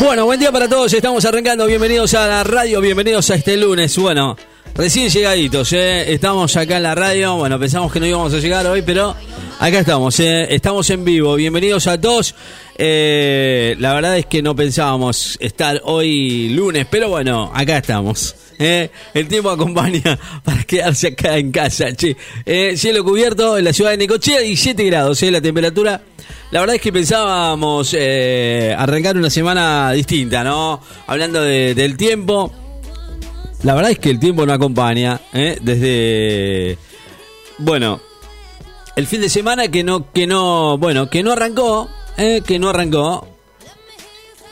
Bueno, buen día para todos. Estamos arrancando. Bienvenidos a la radio. Bienvenidos a este lunes. Bueno, recién llegaditos. ¿eh? Estamos acá en la radio. Bueno, pensamos que no íbamos a llegar hoy, pero acá estamos. ¿eh? Estamos en vivo. Bienvenidos a todos. Eh, la verdad es que no pensábamos estar hoy lunes, pero bueno, acá estamos. ¿Eh? El tiempo acompaña para quedarse acá en casa. Eh, cielo cubierto en la ciudad de Necochea, 17 grados. ¿eh? La temperatura. La verdad es que pensábamos eh, arrancar una semana distinta, ¿no? Hablando de- del tiempo. La verdad es que el tiempo no acompaña. Desde. Bueno, el fin de semana que no, que no, bueno, que no arrancó, que no arrancó.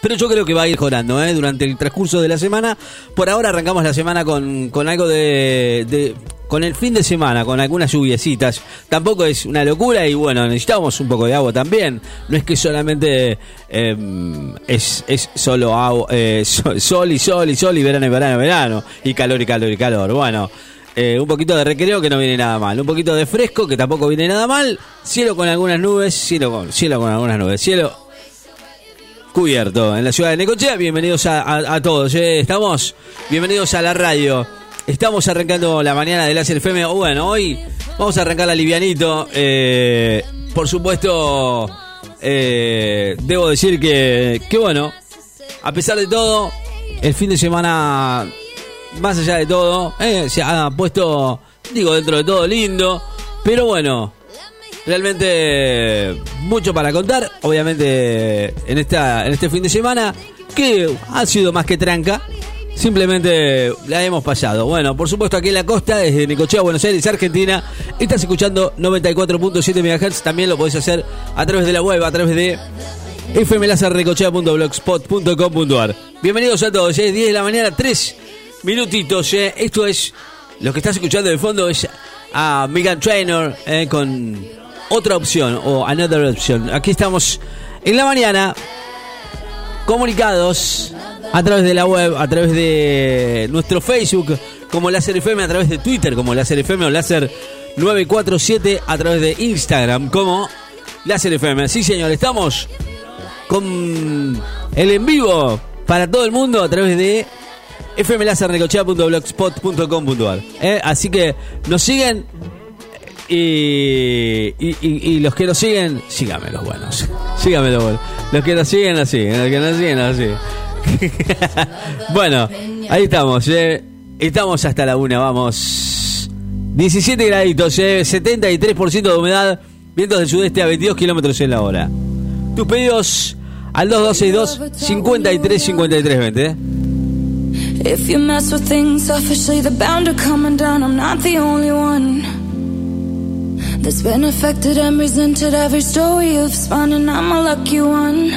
Pero yo creo que va a ir mejorando ¿eh? durante el transcurso de la semana. Por ahora arrancamos la semana con, con algo de, de- con el fin de semana, con algunas lluviecitas. Tampoco es una locura y bueno, necesitamos un poco de agua también. No es que solamente eh, es, es solo agua, eh, sol, y sol y sol y verano y verano verano. Y calor y calor y calor. Bueno. Eh, un poquito de recreo que no viene nada mal. Un poquito de fresco que tampoco viene nada mal. Cielo con algunas nubes. Cielo con, cielo con algunas nubes. Cielo cubierto en la ciudad de Necochea. Bienvenidos a, todos. ¿eh? Estamos, bienvenidos a la radio. Estamos arrancando la mañana de Láser FM. Bueno, hoy vamos a arrancar la livianito. Eh, por supuesto, eh, debo decir que, que bueno, a pesar de todo, el fin de semana, más allá de todo, eh, se ha puesto, digo, dentro de todo lindo. Pero bueno, realmente mucho para contar. Obviamente en esta en este fin de semana que ha sido más que tranca. Simplemente la hemos pasado. Bueno, por supuesto aquí en la costa, desde Necochea, Buenos Aires, Argentina, estás escuchando 94.7 MHz. También lo podés hacer a través de la web, a través de fmlazarnecochea.blogspot.com.ar. Bienvenidos a todos, es 10 de la mañana, 3 minutitos. eh. Esto es, lo que estás escuchando de fondo es a Megan Trainor eh, con otra opción o another option. Aquí estamos en la mañana comunicados a través de la web, a través de nuestro Facebook como Láser FM, a través de Twitter como Láser FM o Láser 947, a través de Instagram como Láser FM. Sí, señor, estamos con el en vivo para todo el mundo a través de fmlazarnecochea.blogspot.com.ar ¿eh? Así que nos siguen y, y, y- los que nos siguen, síganme los buenos. Síganme los buenos. Los que nos siguen, siguen. Los que nos siguen, siguen. bueno, ahí estamos. eh. Estamos hasta la una, vamos. 17 graditos, eh. 73% de humedad. Vientos del sudeste a 22 kilómetros en la hora. Tus pedidos al 2262 53 53 20. eh. If you mess with things selfishly, they're bound to come undone. I'm not the only one that's been affected and resented every story you've spun, and I'm a lucky one.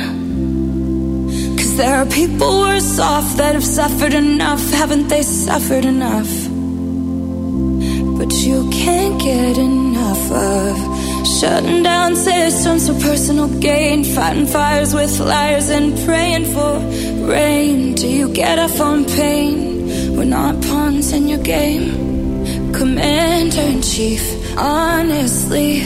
Cause there are people worse off that have suffered enough, haven't they suffered enough? But you can't get enough of shutting down systems for personal gain, fighting fires with liars and praying for rain. Do you get off on pain? We're not pawns in your game, Commander in Chief. Honestly,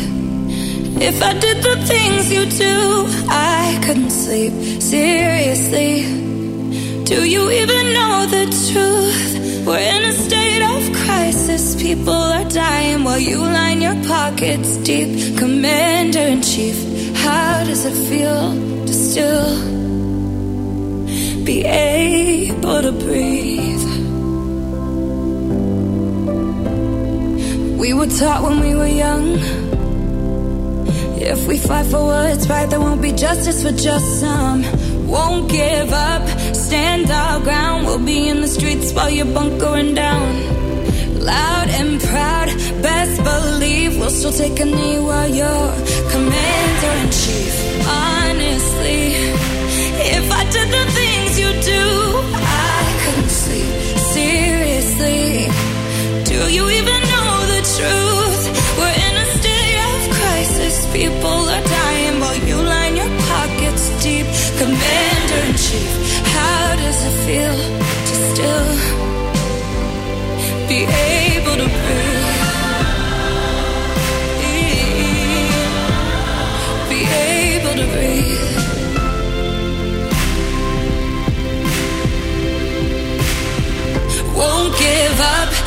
if I did the things you do, I couldn't sleep. Seriously. Do you even know the truth? We're in a state of crisis. People are dying while you line your pockets deep. Commander in chief, how does it feel to still be able to breathe? We were taught when we were young. If we fight for what's right, there won't be justice for just some. Won't give up, stand our ground. We'll be in the streets while you're bunkering down. Loud and proud, best believe we'll still take a knee while you're commander in chief. Honestly, if I did the things you do, I couldn't sleep. Seriously, do you even truth. We're in a state of crisis. People are dying while you line your pockets deep. Commander in chief, how does it feel to still be able to breathe? Be able to breathe. Won't give up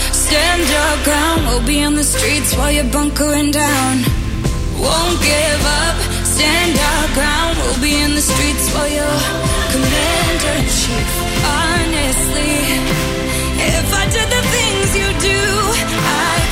We'll be on the streets while you're bunkering down. Won't give up, stand our ground. We'll be in the streets while you're commander in chief. Honestly, if I did the things you do, I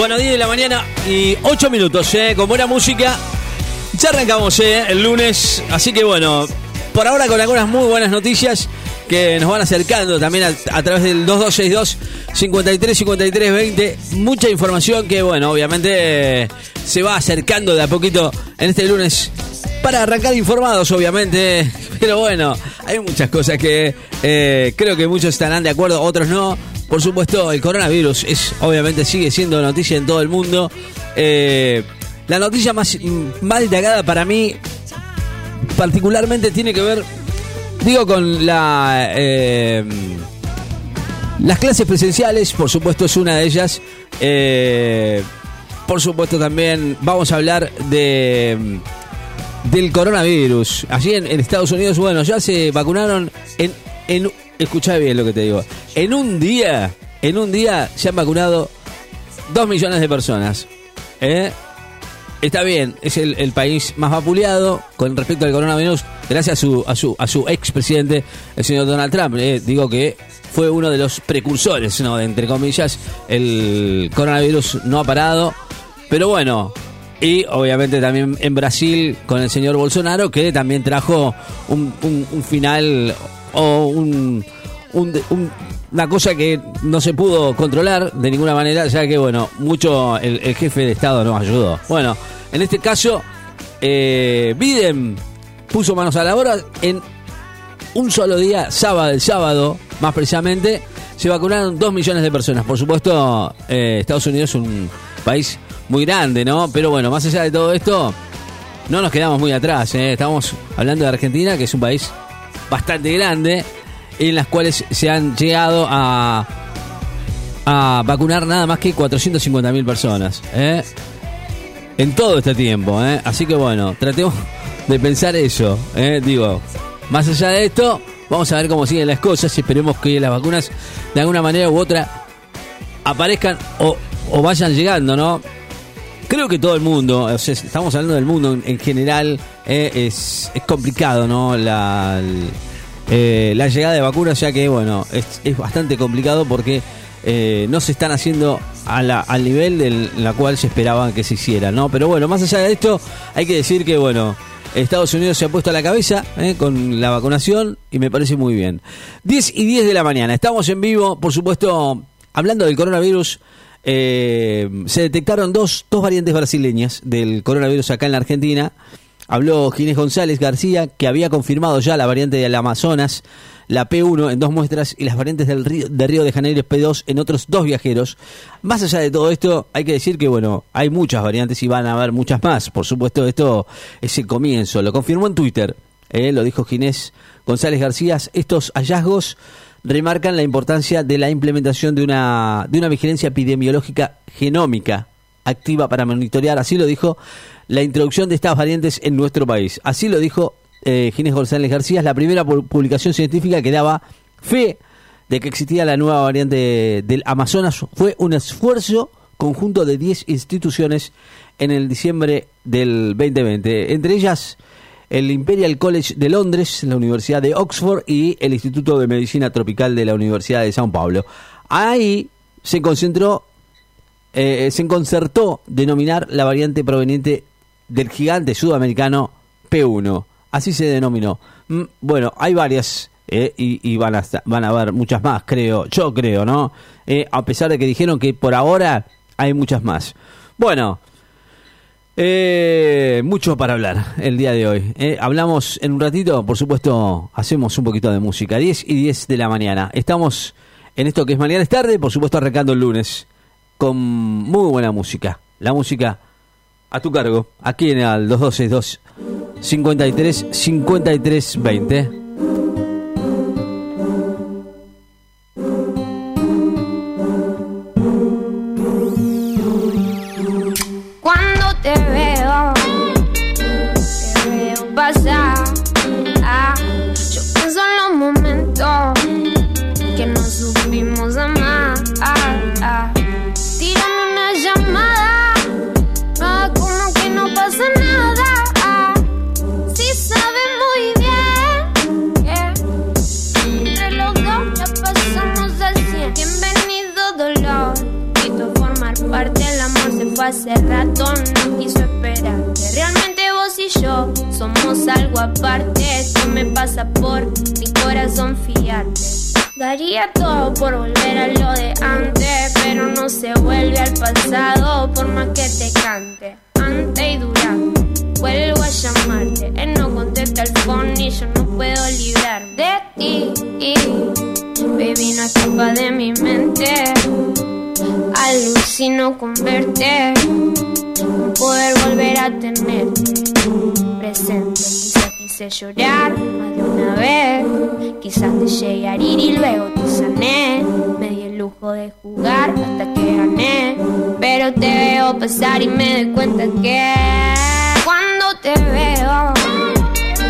Bueno, 10 de la mañana y 8 minutos, ¿eh? Con buena música. Ya arrancamos, ¿eh? El lunes. Así que bueno, por ahora con algunas muy buenas noticias que nos van acercando también a, través del 2262 53 53 20. Mucha información que, bueno, obviamente eh, se va acercando de a poquito en este lunes para arrancar informados, obviamente. Pero bueno, hay muchas cosas que eh, creo que muchos estarán de acuerdo, otros no. Por supuesto, el coronavirus es, obviamente, sigue siendo noticia en todo el mundo. Eh, la noticia más, más destacada para mí, particularmente, tiene que ver, digo, con la. eh, las clases presenciales, por supuesto, es una de ellas. Eh, por supuesto, también vamos a hablar de del coronavirus. Allí en, Estados Unidos, bueno, ya se vacunaron en, en escuchá bien lo que te digo. En un día, en un día se han vacunado dos millones de personas. ¿eh? Está bien, es el, país más vapuleado con respecto al coronavirus, gracias a su, a su, a su expresidente, el señor Donald Trump. ¿eh? Digo que fue uno de los precursores, ¿no? entre comillas, el coronavirus no ha parado. Pero bueno, y obviamente también en Brasil con el señor Bolsonaro, que también trajo un- un final o un, un- un- una cosa que no se pudo controlar de ninguna manera, ya que, bueno, mucho el, el jefe de Estado nos ayudó. Bueno, en este caso, eh, Biden puso manos a la obra en un solo día, sábado, el sábado, más precisamente, se vacunaron dos millones de personas. Por supuesto, eh, Estados Unidos es un país muy grande, ¿no? Pero bueno, más allá de todo esto, no nos quedamos muy atrás. ¿eh? Estamos hablando de Argentina, que es un país bastante grande, en las cuales se han llegado a, a vacunar nada más que 450 mil personas. ¿eh? En todo este tiempo. ¿eh? Así que bueno, tratemos de pensar eso. ¿eh? Digo, más allá de esto, vamos a ver cómo siguen las cosas. Esperemos que las vacunas de alguna manera u otra aparezcan o, o vayan llegando, ¿no? Creo que todo el mundo, o sea, estamos hablando del mundo en, en general, es, es complicado, ¿no? Eh, la llegada de vacunas, ya que, bueno, es, es bastante complicado porque eh, no se están haciendo a la- al nivel del la cual se esperaba que se hiciera, ¿no? Pero bueno, más allá de esto, hay que decir que, bueno, Estados Unidos se ha puesto a la cabeza eh, con la vacunación y me parece muy bien. 10 y 10 de la mañana, estamos en vivo, por supuesto, hablando del coronavirus. eh, se detectaron dos, dos variantes brasileñas del coronavirus acá en la Argentina. Habló Ginés González García, que había confirmado ya la variante del Amazonas, la P1 en dos muestras y las variantes del Río, de Río de Janeiro P2 en otros dos viajeros. Más allá de todo esto, hay que decir que, bueno, hay muchas variantes y van a haber muchas más. Por supuesto, esto es el comienzo. Lo confirmó en Twitter, eh, lo dijo Ginés González García. Estos hallazgos remarcan la importancia de la implementación de una, de una vigilancia epidemiológica genómica activa para monitorear, así lo dijo, la introducción de estas variantes en nuestro país. Así lo dijo eh, Ginés González García, la primera pu- publicación científica que daba fe de que existía la nueva variante del Amazonas. Fue un esfuerzo conjunto de 10 instituciones en el diciembre del 2020. Entre ellas el Imperial College de Londres, la Universidad de Oxford y el Instituto de Medicina Tropical de la Universidad de Sao Paulo. Ahí se concentró, eh, se concertó denominar la variante proveniente del gigante sudamericano P1. Así se denominó. Mm, Bueno, hay varias eh, y, van, a, van a haber muchas más, creo. Yo creo, ¿no? Eh, a pesar de que dijeron que por ahora hay muchas más. Bueno, eh, mucho para hablar el día de hoy. Eh, hablamos en un ratito, por supuesto, hacemos un poquito de música. 10 y 10 de la mañana. Estamos en esto que es mañana es tarde, por supuesto, arrancando el lunes con muy buena música. La música a tu cargo, aquí en el 2262 53 53 20. Hace rato, no quiso esperar. Que realmente vos y yo somos algo aparte. Esto me pasa por mi corazón fiarte. Daría todo por volver a lo de antes, pero no se vuelve al pasado por más que te cante. Antes y durante, vuelvo a llamarte. Él no contesta el phone y yo no puedo librar de ti. Baby, no escapa de mi mente. Alucino con verte, poder volver a tenerte presente. Quizás quise llorar más de una vez, quizás te llegué a herir y luego te sané. Me di el lujo de jugar hasta que gané, pero te veo pasar y me doy cuenta que cuando te veo, te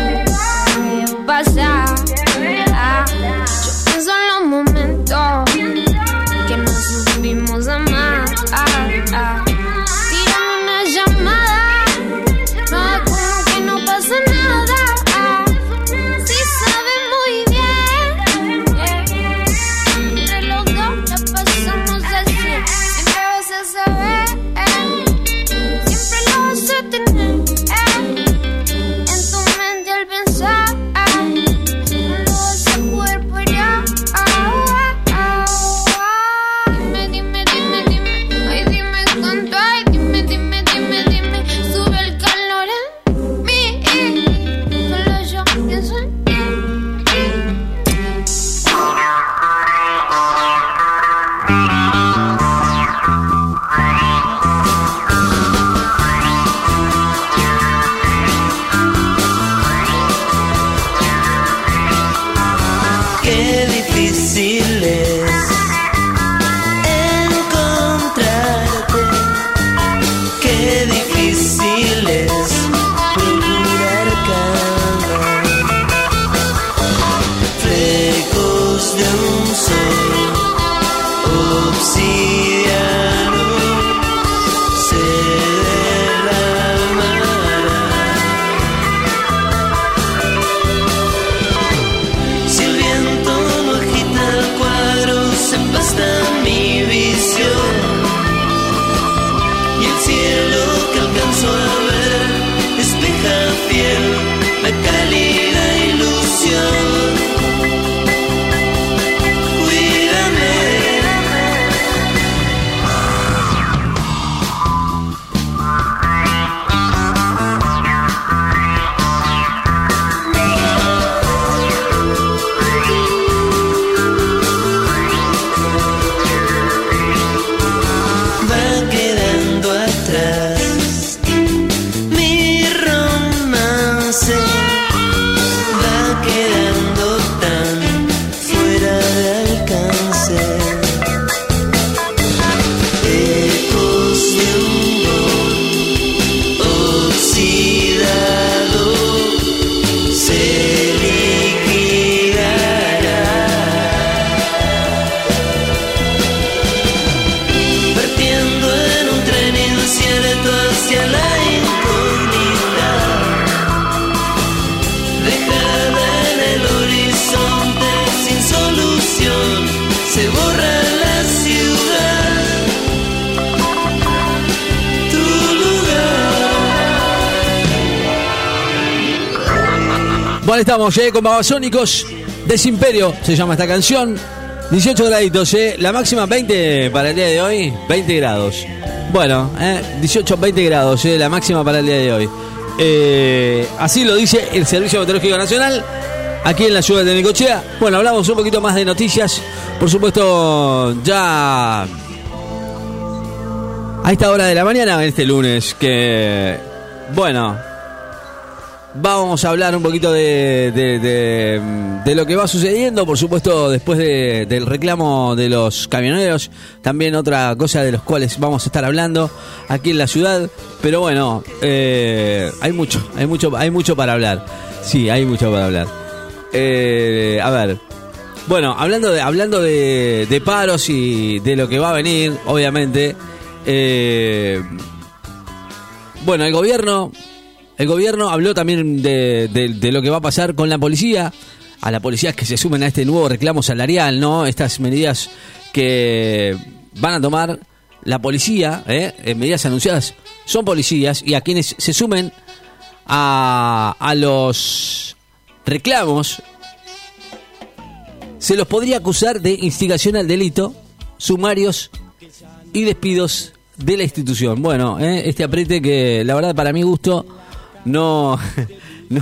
veo. Ah, yo pienso en los momentos supimos amar. Ah, ah. Estamos eh, con Babasónicos Desimperio, se llama esta canción. 18 graditos, eh. la máxima 20 para el día de hoy, 20 grados. Bueno, eh, 18, 20 grados, eh, la máxima para el día de hoy. Eh, así lo dice el Servicio Meteorológico Nacional, aquí en la ciudad de Necochea. Bueno, hablamos un poquito más de noticias. Por supuesto, ya a esta hora de la mañana, este lunes, que, bueno, vamos a hablar un poquito de, de, de, de lo que va sucediendo, por supuesto, después de- del reclamo de los camioneros, también otra cosa de los cuales vamos a estar hablando aquí en la ciudad, pero bueno, eh, hay mucho, hay mucho, hay mucho para hablar, sí, hay mucho para hablar. Eh, a ver, bueno, hablando de, hablando de, de paros y de lo que va a venir, obviamente, eh, bueno, el gobierno, el gobierno habló también de, lo que va a pasar con la policía, a la policía que se sumen a este nuevo reclamo salarial, ¿no? Estas medidas que van a tomar la policía, ¿eh? Eh, medidas anunciadas, son policías y a quienes se sumen a, a los reclamos se los podría acusar de instigación al delito, sumarios y despidos de la institución. Bueno, eh, este apriete que la verdad para mi gusto no, no,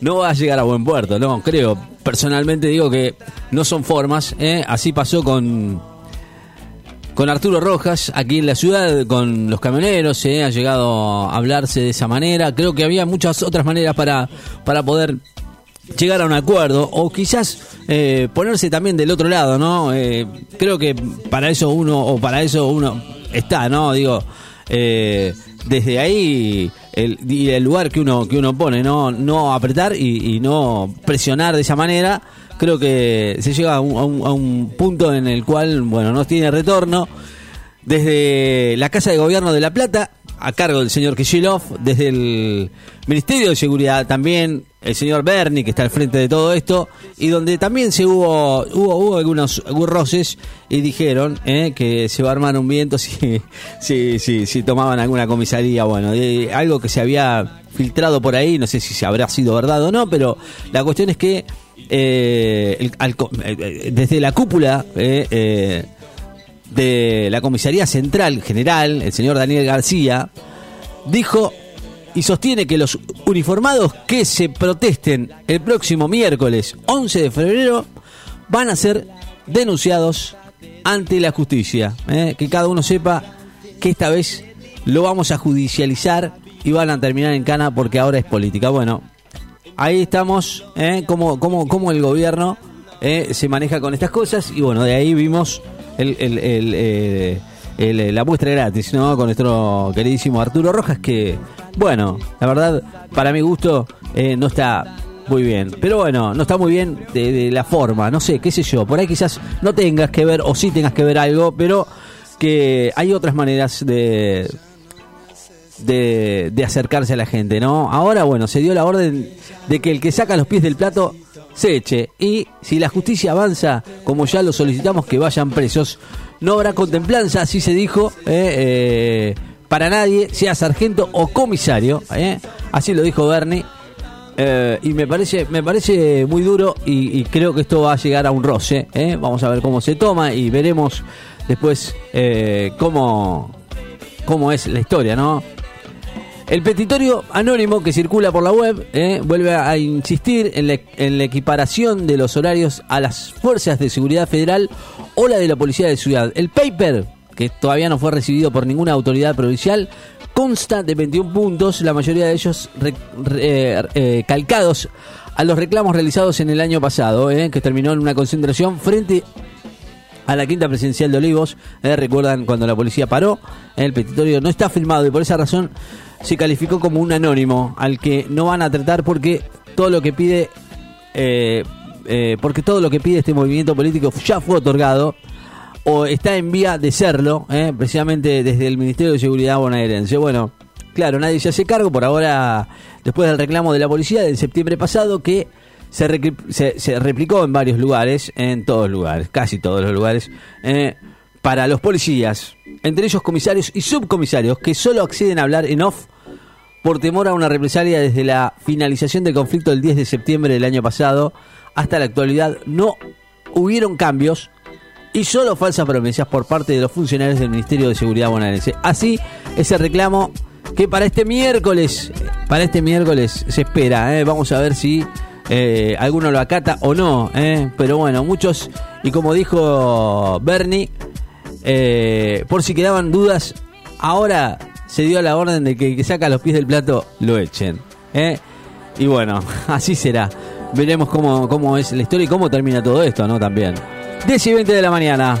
no va a llegar a buen puerto, no, creo. Personalmente digo que no son formas, eh, así pasó con, con Arturo Rojas aquí en la ciudad, con los camioneros, eh, ha llegado a hablarse de esa manera. Creo que había muchas otras maneras para, para poder llegar a un acuerdo o quizás eh, ponerse también del otro lado, ¿no? Creo que para eso uno o para eso uno está, ¿no? Digo, desde ahí el, y el lugar que uno que uno pone, no no apretar y, y no presionar de esa manera. Creo que se llega a un, a un- a un punto en el cual, bueno, no tiene retorno. Desde la Casa de Gobierno de La Plata, a cargo del señor Kishilov, desde el Ministerio de Seguridad también, el señor Berni, que está al frente de todo esto, y donde también se hubo, hubo, hubo algunos, y dijeron eh, que se va a armar un viento si, si, si, si tomaban alguna comisaría, bueno, algo que se había filtrado por ahí, no sé si se habrá sido verdad o no, pero la cuestión es que eh, eh, desde la cúpula eh, eh, de la Comisaría Central General, el señor Daniel García, dijo y sostiene que los uniformados que se protesten el próximo miércoles 11 de febrero van a ser denunciados ante la justicia. ¿eh? Que cada uno sepa que esta vez lo vamos a judicializar y van a terminar en cana porque ahora es política. Bueno, ahí estamos, ¿eh? cómo, cómo, cómo el gobierno ¿eh? se maneja con estas cosas y bueno, de ahí vimos el, el- el, eh, eh, la muestra gratis, ¿no? Con nuestro queridísimo Arturo Rojas que, bueno, la verdad, para mi gusto, eh, no está muy bien. Pero bueno, no está muy bien de, de la forma, no sé, qué sé yo. Por ahí quizás no tengas que ver o sí tengas que ver algo, pero que hay otras maneras de, de, de acercarse a la gente, ¿no? Ahora, bueno, se dio la orden de que el que saca los pies del plato se eche. Y si la justicia avanza, como ya lo solicitamos, que vayan presos. No habrá contemplanza, así se dijo, eh, eh, para nadie, sea sargento o comisario. eh. Así lo dijo Bernie. Y me parece me parece muy duro y, y creo que esto va a llegar a un roce. Vamos a ver cómo se toma y veremos después cómo, cómo es la historia, ¿no? El petitorio anónimo que circula por la web ¿eh? vuelve a insistir en la, en la equiparación de los horarios a las fuerzas de seguridad federal o la de la policía de ciudad. El paper, que todavía no fue recibido por ninguna autoridad provincial, consta de 21 puntos, la mayoría de ellos re- re- eh, calcados a los reclamos realizados en el año pasado, ¿eh? que terminó en una concentración frente a la quinta presidencial de Olivos. Eh, recuerdan cuando la policía paró, eh, el petitorio no está filmado y por esa razón se calificó como un anónimo al que no van a tratar porque todo lo que pide, eh, eh, porque todo lo que pide este movimiento político ya fue otorgado o está en vía de serlo, eh, precisamente desde el Ministerio de Seguridad bonaerense. Bueno, claro, nadie se hace cargo por ahora, después del reclamo de la policía del septiembre pasado, que se, se, se replicó en varios lugares, en todos lugares, casi todos los lugares, eh, para los policías, entre ellos comisarios y subcomisarios, que solo acceden a hablar en off por temor a una represalia desde la finalización del conflicto del 10 de septiembre del año pasado hasta la actualidad no hubieron cambios y solo falsas promesas por parte de los funcionarios del Ministerio de Seguridad bonaerense. Así, ese reclamo que para este miércoles, para este miércoles se espera, ¿eh? vamos a ver si eh, alguno lo acata o no, ¿eh? pero bueno, muchos, y como dijo Bernie, eh, por si quedaban dudas, ahora se dio la orden de que el que saca los pies del plato lo echen. ¿eh? Y bueno, así será. Veremos cómo, cómo es la historia y cómo termina todo esto, ¿no? También. 10 y 20 de la mañana.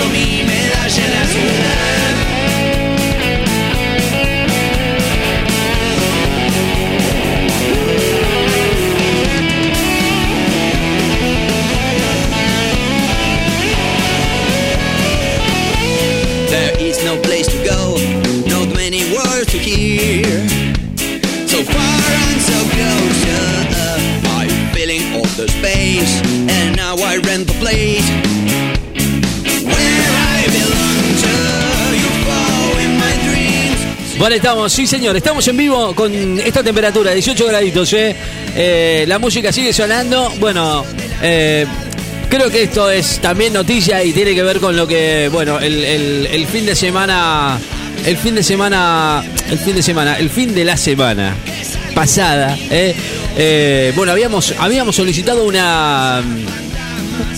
for me. Estamos, sí señor, estamos en vivo con esta temperatura, 18 graditos, ¿eh? Eh, la música sigue sonando. Bueno, eh, creo que esto es también noticia y tiene que ver con lo que, bueno, el, el- fin de semana, el fin de semana, el fin de semana, el fin de la semana pasada, bueno, habíamos, habíamos solicitado una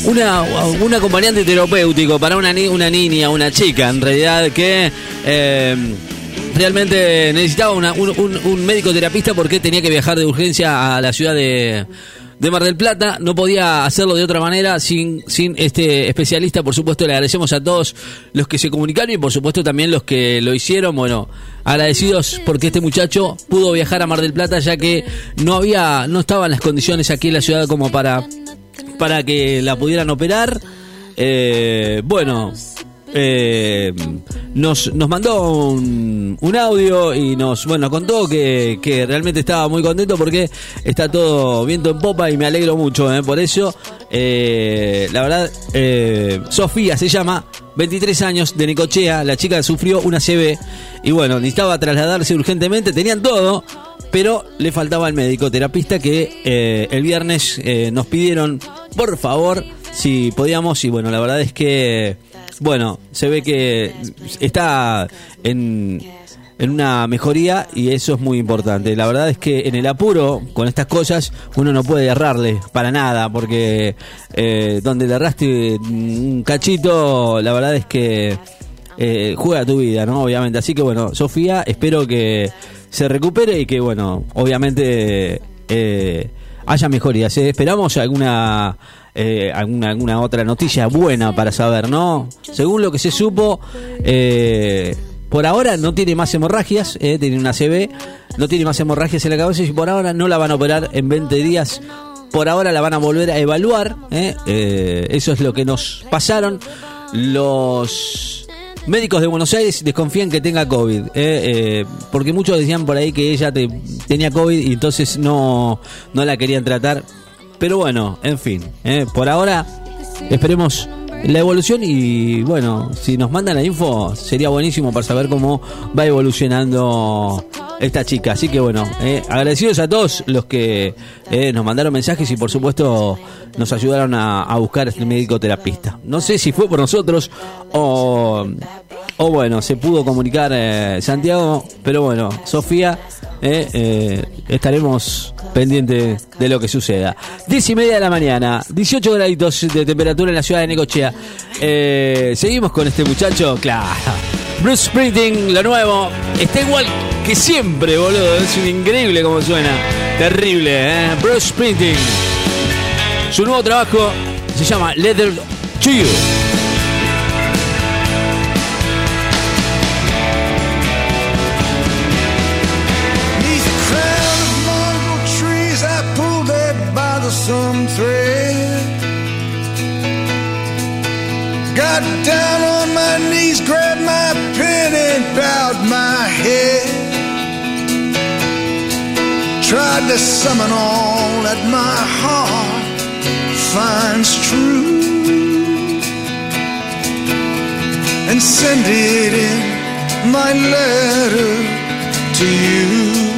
una, un acompañante terapéutico para una, ni- una niña, una chica, en realidad, que realmente necesitaba una- un, médico terapista porque tenía que viajar de urgencia a la ciudad de, de Mar del Plata. No podía hacerlo de otra manera sin, sin este especialista. Por supuesto, le agradecemos a todos los que se comunicaron y, por supuesto, también los que lo hicieron. Bueno, agradecidos porque este muchacho pudo viajar a Mar del Plata ya que no había, no estaban las condiciones aquí en la ciudad como para para que la pudieran operar. Eh, bueno, eh, nos, nos mandó un, audio y nos bueno contó que, que realmente estaba muy contento porque está todo viento en popa y me alegro mucho eh, por eso. Eh, la verdad, Sofía se llama, 23 años, de Necochea. La chica sufrió una CB y bueno, necesitaba trasladarse urgentemente. Tenían todo, pero le faltaba el médico terapista que el viernes nos pidieron, por favor, si podíamos. Y bueno, la verdad es que, bueno, se ve que está en, en una mejoría y eso es muy importante. La verdad es que en el apuro, con estas cosas, uno no puede errarle para nada, porque eh, donde le erraste un cachito, la verdad es que eh, juega tu vida, ¿no? Obviamente. Así que bueno, Sofía, espero que se recupere y que, bueno, obviamente eh, haya mejorías. ¿eh? Esperamos alguna, eh, alguna alguna otra noticia buena para saber, ¿no? Según lo que se supo, eh, por ahora no tiene más hemorragias, eh, tiene una CB, no tiene más hemorragias en la cabeza y por ahora no la van a operar en 20 días. Por ahora la van a volver a evaluar. ¿eh? Eso es lo que nos pasaron. Los médicos de Buenos Aires desconfían que tenga COVID. ¿eh? Eh, porque muchos decían por ahí que ella te- tenía COVID y entonces no, no la querían tratar. Pero bueno, en fin. ¿eh? Por ahora esperemos la evolución y bueno, si nos mandan la info sería buenísimo para saber cómo va evolucionando esta chica. Así que bueno, eh, agradecidos a todos los que eh, nos mandaron mensajes y por supuesto nos ayudaron a, a buscar este médico terapista. No sé si fue por nosotros o, o bueno, se pudo comunicar eh, Santiago, pero bueno, Sofía, eh, eh, estaremos pendientes de lo que suceda. 10 y media de la mañana, 18 graditos de temperatura en la ciudad de Necochea. Seguimos con este muchacho, claro. Bruce Springsteen, lo nuevo, está igual que siempre, boludo. Es increíble como suena. Terrible, ¿eh? Bruce Springsteen. Su nuevo trabajo se llama Leather to You. Bothersome thread. Got down on my knees, grabbed my pen, and bowed my head. Tried to summon all that my heart finds true and send it in my letter to you.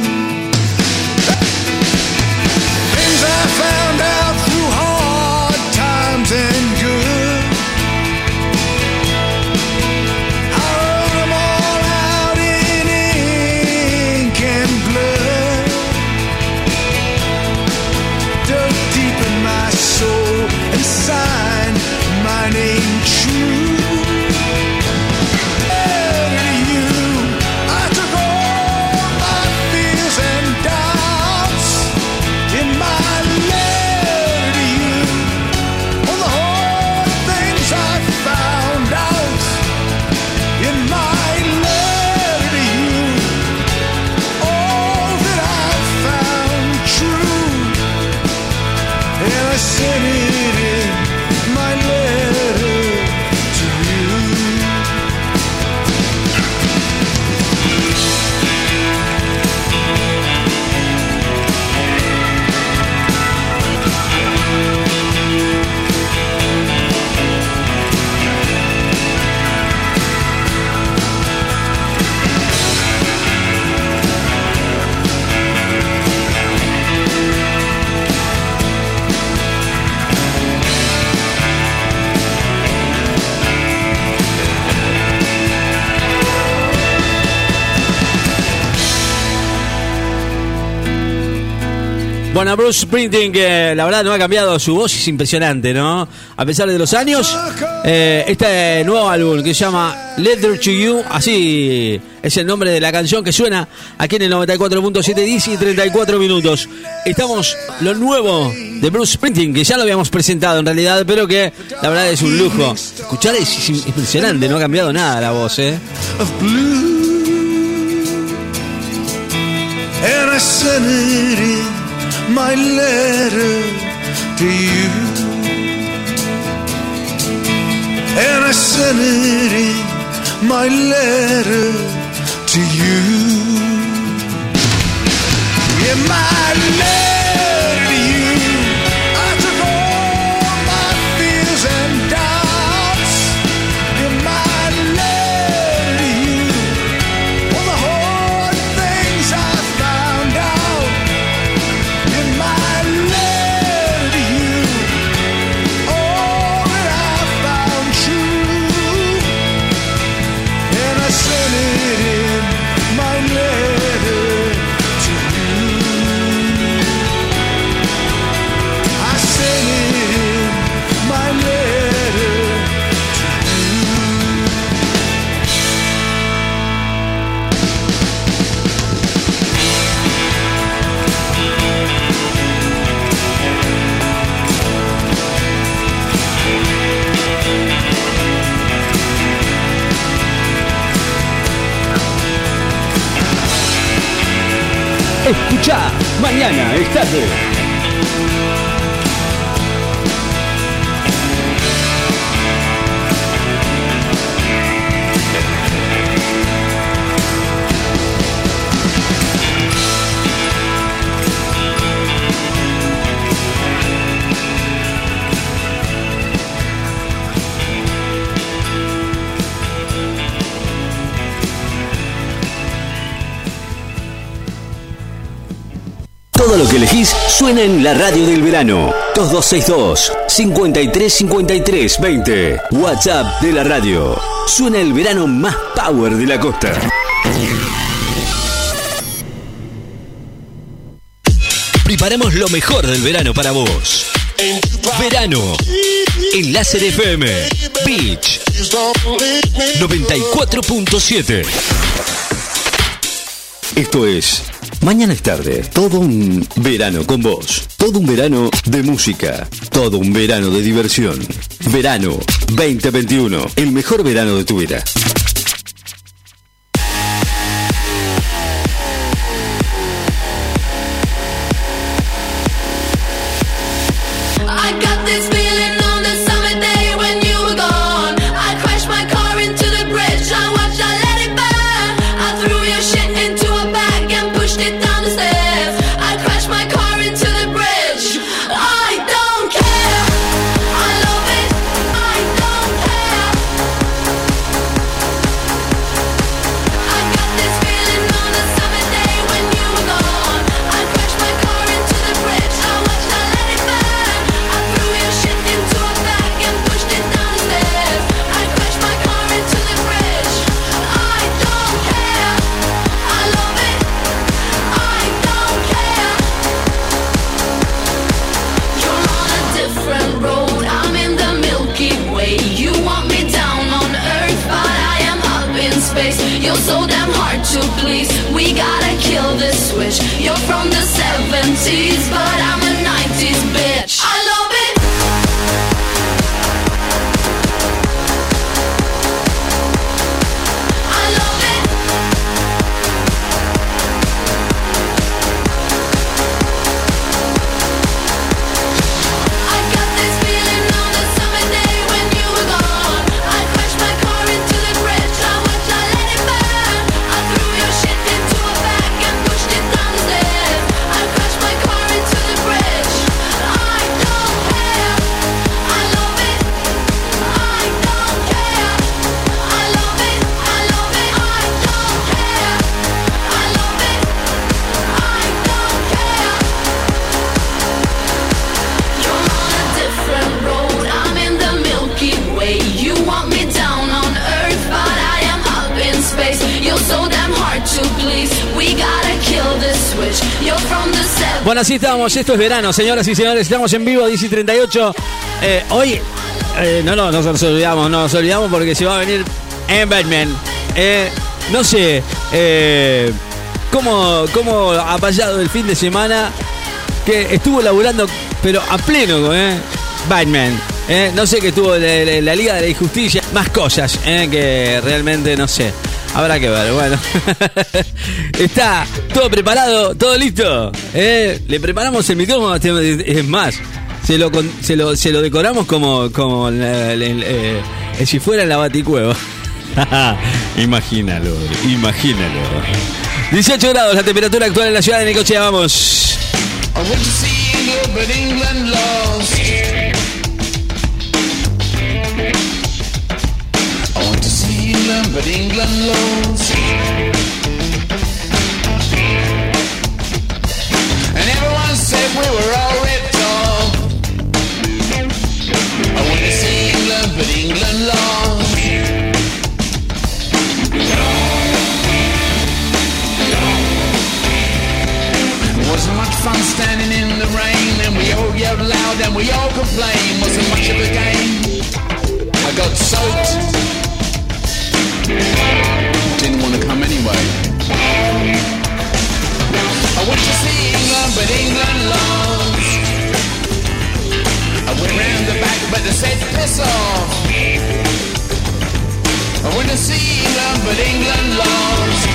Bueno, Bruce Springsteen, que la verdad no ha cambiado su voz, es impresionante, ¿no? A pesar de los años, eh, este nuevo álbum que se llama Letter to You, así es el nombre de la canción que suena aquí en el 94.7, 10 y 34 minutos. Estamos lo nuevo de Bruce Springsteen, que ya lo habíamos presentado en realidad, pero que la verdad es un lujo. Escuchar es, es impresionante, no ha cambiado nada la voz, ¿eh? My letter to you. And I sent it in my letter to you. In my letter mañana es tarde. Lo que elegís suena en la radio del verano. 2262 5353 20. WhatsApp de la radio. Suena el verano más power de la costa. Preparamos lo mejor del verano para vos. Verano. En Láser FM. Beach. 94.7. Esto es Mañana es tarde. Todo un verano con vos. Todo un verano de música. Todo un verano de diversión. Verano 2021. El mejor verano de tu vida. So damn hard to please. We gotta kill this switch. You're from the 70s, but I'm Bueno, así estamos. Esto es verano, señoras y señores. Estamos en vivo, 10 y 38. Eh, hoy, eh, no, no, no nos olvidamos, no nos olvidamos porque se va a venir en Batman. Eh, no sé eh, cómo, cómo ha pasado el fin de semana que estuvo laburando, pero a pleno, ¿eh? Batman. No sé qué estuvo la, la- Liga de la Injusticia, más cosas que realmente no sé. Habrá que ver, bueno. Está todo preparado, todo listo. ¿eh? Le preparamos el micrófono, es más, se lo, se lo, se lo decoramos como, como la- la- la- eh, si fuera en la baticueva. imagínalo, imagínalo. 18 grados la temperatura actual en la ciudad de Necochea, vamos. England, but England lost. And everyone said we were all ripped off. I went to see England, but England lost. Wasn't much fun standing in the rain, and we all yelled loud and we all complained. Wasn't much of a game. I got soaked. I went to see England, but England lost. I went round the back, but they said piss off. I went to see England, but England lost.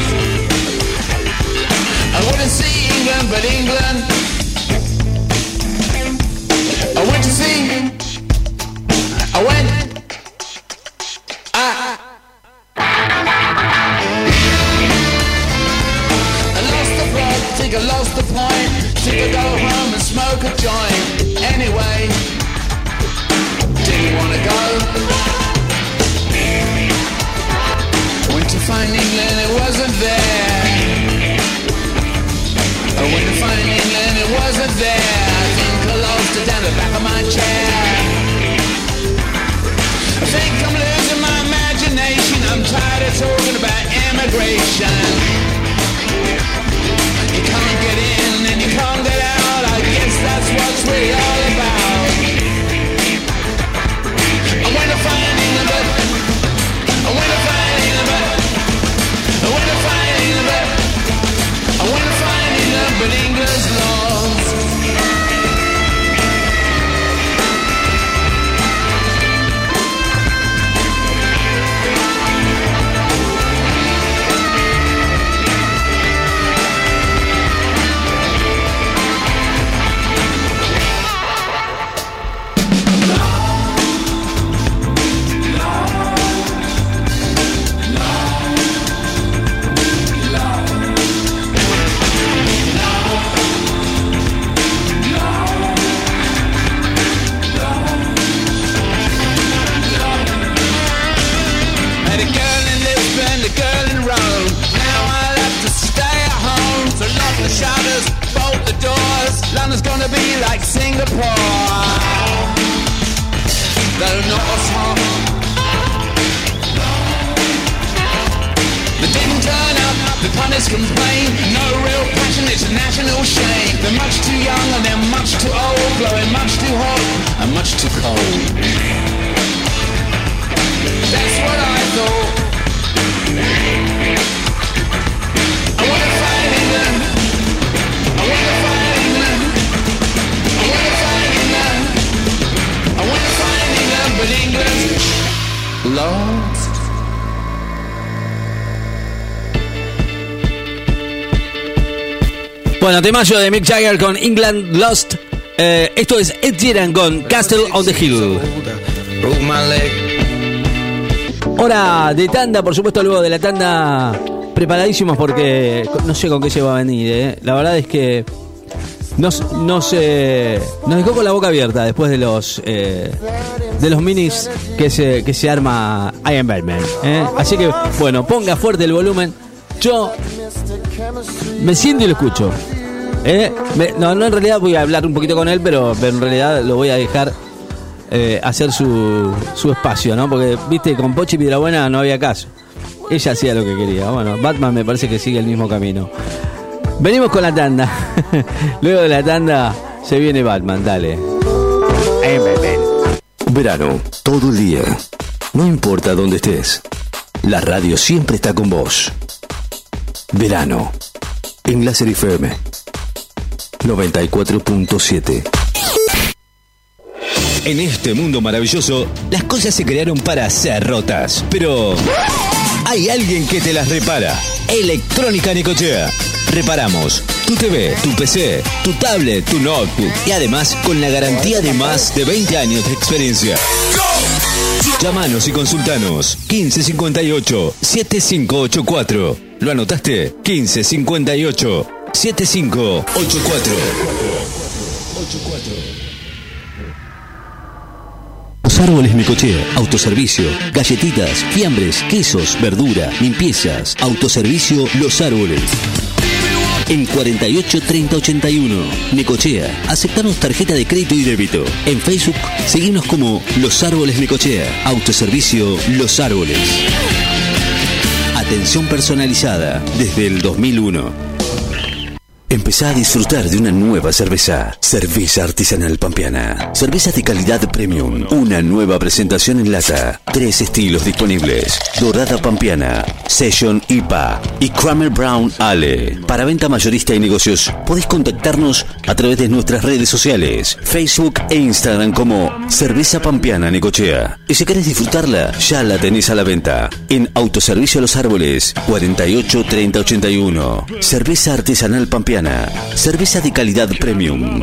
I wouldn't see England, but England. I went to see. I went. Joint. Anyway, didn't wanna go. Went to find England, it wasn't there. I went to find England, it wasn't there. I think I lost it down the back of my chair. I think I'm losing my imagination. I'm tired of talking about immigration. Bueno, temayo de Mick Jagger con England Lost. Eh, esto es Ed Sheeran con Castle on the Hill. Hora de tanda, por supuesto, luego de la tanda preparadísimos porque no sé con qué se va a venir. eh. La verdad es que nos, nos, eh, nos dejó con la boca abierta después de los de los minis que se, que se arma Iron Batman. Así que, bueno, ponga fuerte el volumen. Yo me siento y lo escucho. Eh. No, no, en realidad voy a hablar un poquito con él, pero, pero en realidad lo voy a dejar eh, hacer su, su espacio, ¿no? Porque, viste, con Pochi Piedrabuena no había caso. Ella hacía lo que quería. Bueno, Batman me parece que sigue el mismo camino. Venimos con la tanda. Luego de la tanda se viene Batman, dale. Verano, todo el día. No importa dónde estés. La radio siempre está con vos. Verano. En Láser FM. 94.7. En este mundo maravilloso, las cosas se crearon para ser rotas. Pero hay alguien que te las repara. Electrónica Nicochea. Reparamos tu TV, tu PC, tu tablet, tu notebook y además con la garantía de más de 20 años de experiencia. Llámanos y consultanos 1558 7584. ¿Lo anotaste? 1558 7584. Los árboles Necochea, autoservicio, galletitas, fiambres, quesos, verdura, limpiezas, autoservicio Los Árboles. En 48 30 81, Necochea, aceptamos tarjeta de crédito y débito. En Facebook, seguimos como Los Árboles Necochea, autoservicio Los Árboles. Atención personalizada desde el 2001. Empezá a disfrutar de una nueva cerveza. Cerveza artesanal pampeana. Cerveza de calidad premium. Una nueva presentación en lata. Tres estilos disponibles. Dorada pampeana, Session IPA y Kramer Brown Ale. Para venta mayorista y negocios, podés contactarnos a través de nuestras redes sociales, Facebook e Instagram como Cerveza Pampeana Necochea. Y si querés disfrutarla, ya la tenés a la venta. En Autoservicio Los Árboles, 48 30 81. Cerveza artesanal pampeana. Cerveza de calidad premium.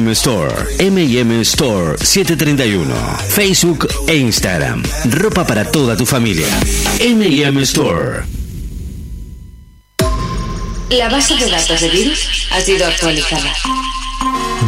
Store. M&M Store 731. Facebook e Instagram. Ropa para toda tu familia. M&M Store. La base de datos de virus ha sido actualizada.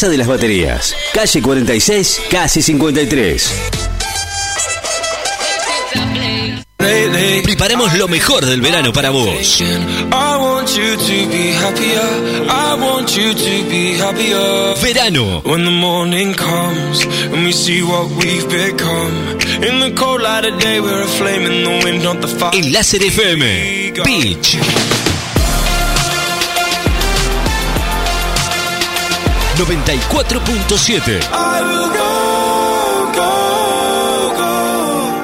de las Baterías, calle 46, casi 53. Preparemos lo mejor del verano para vos. I want you to be happier. I want you to be happier. Verano. When the morning comes 94.7. I will go, go, go.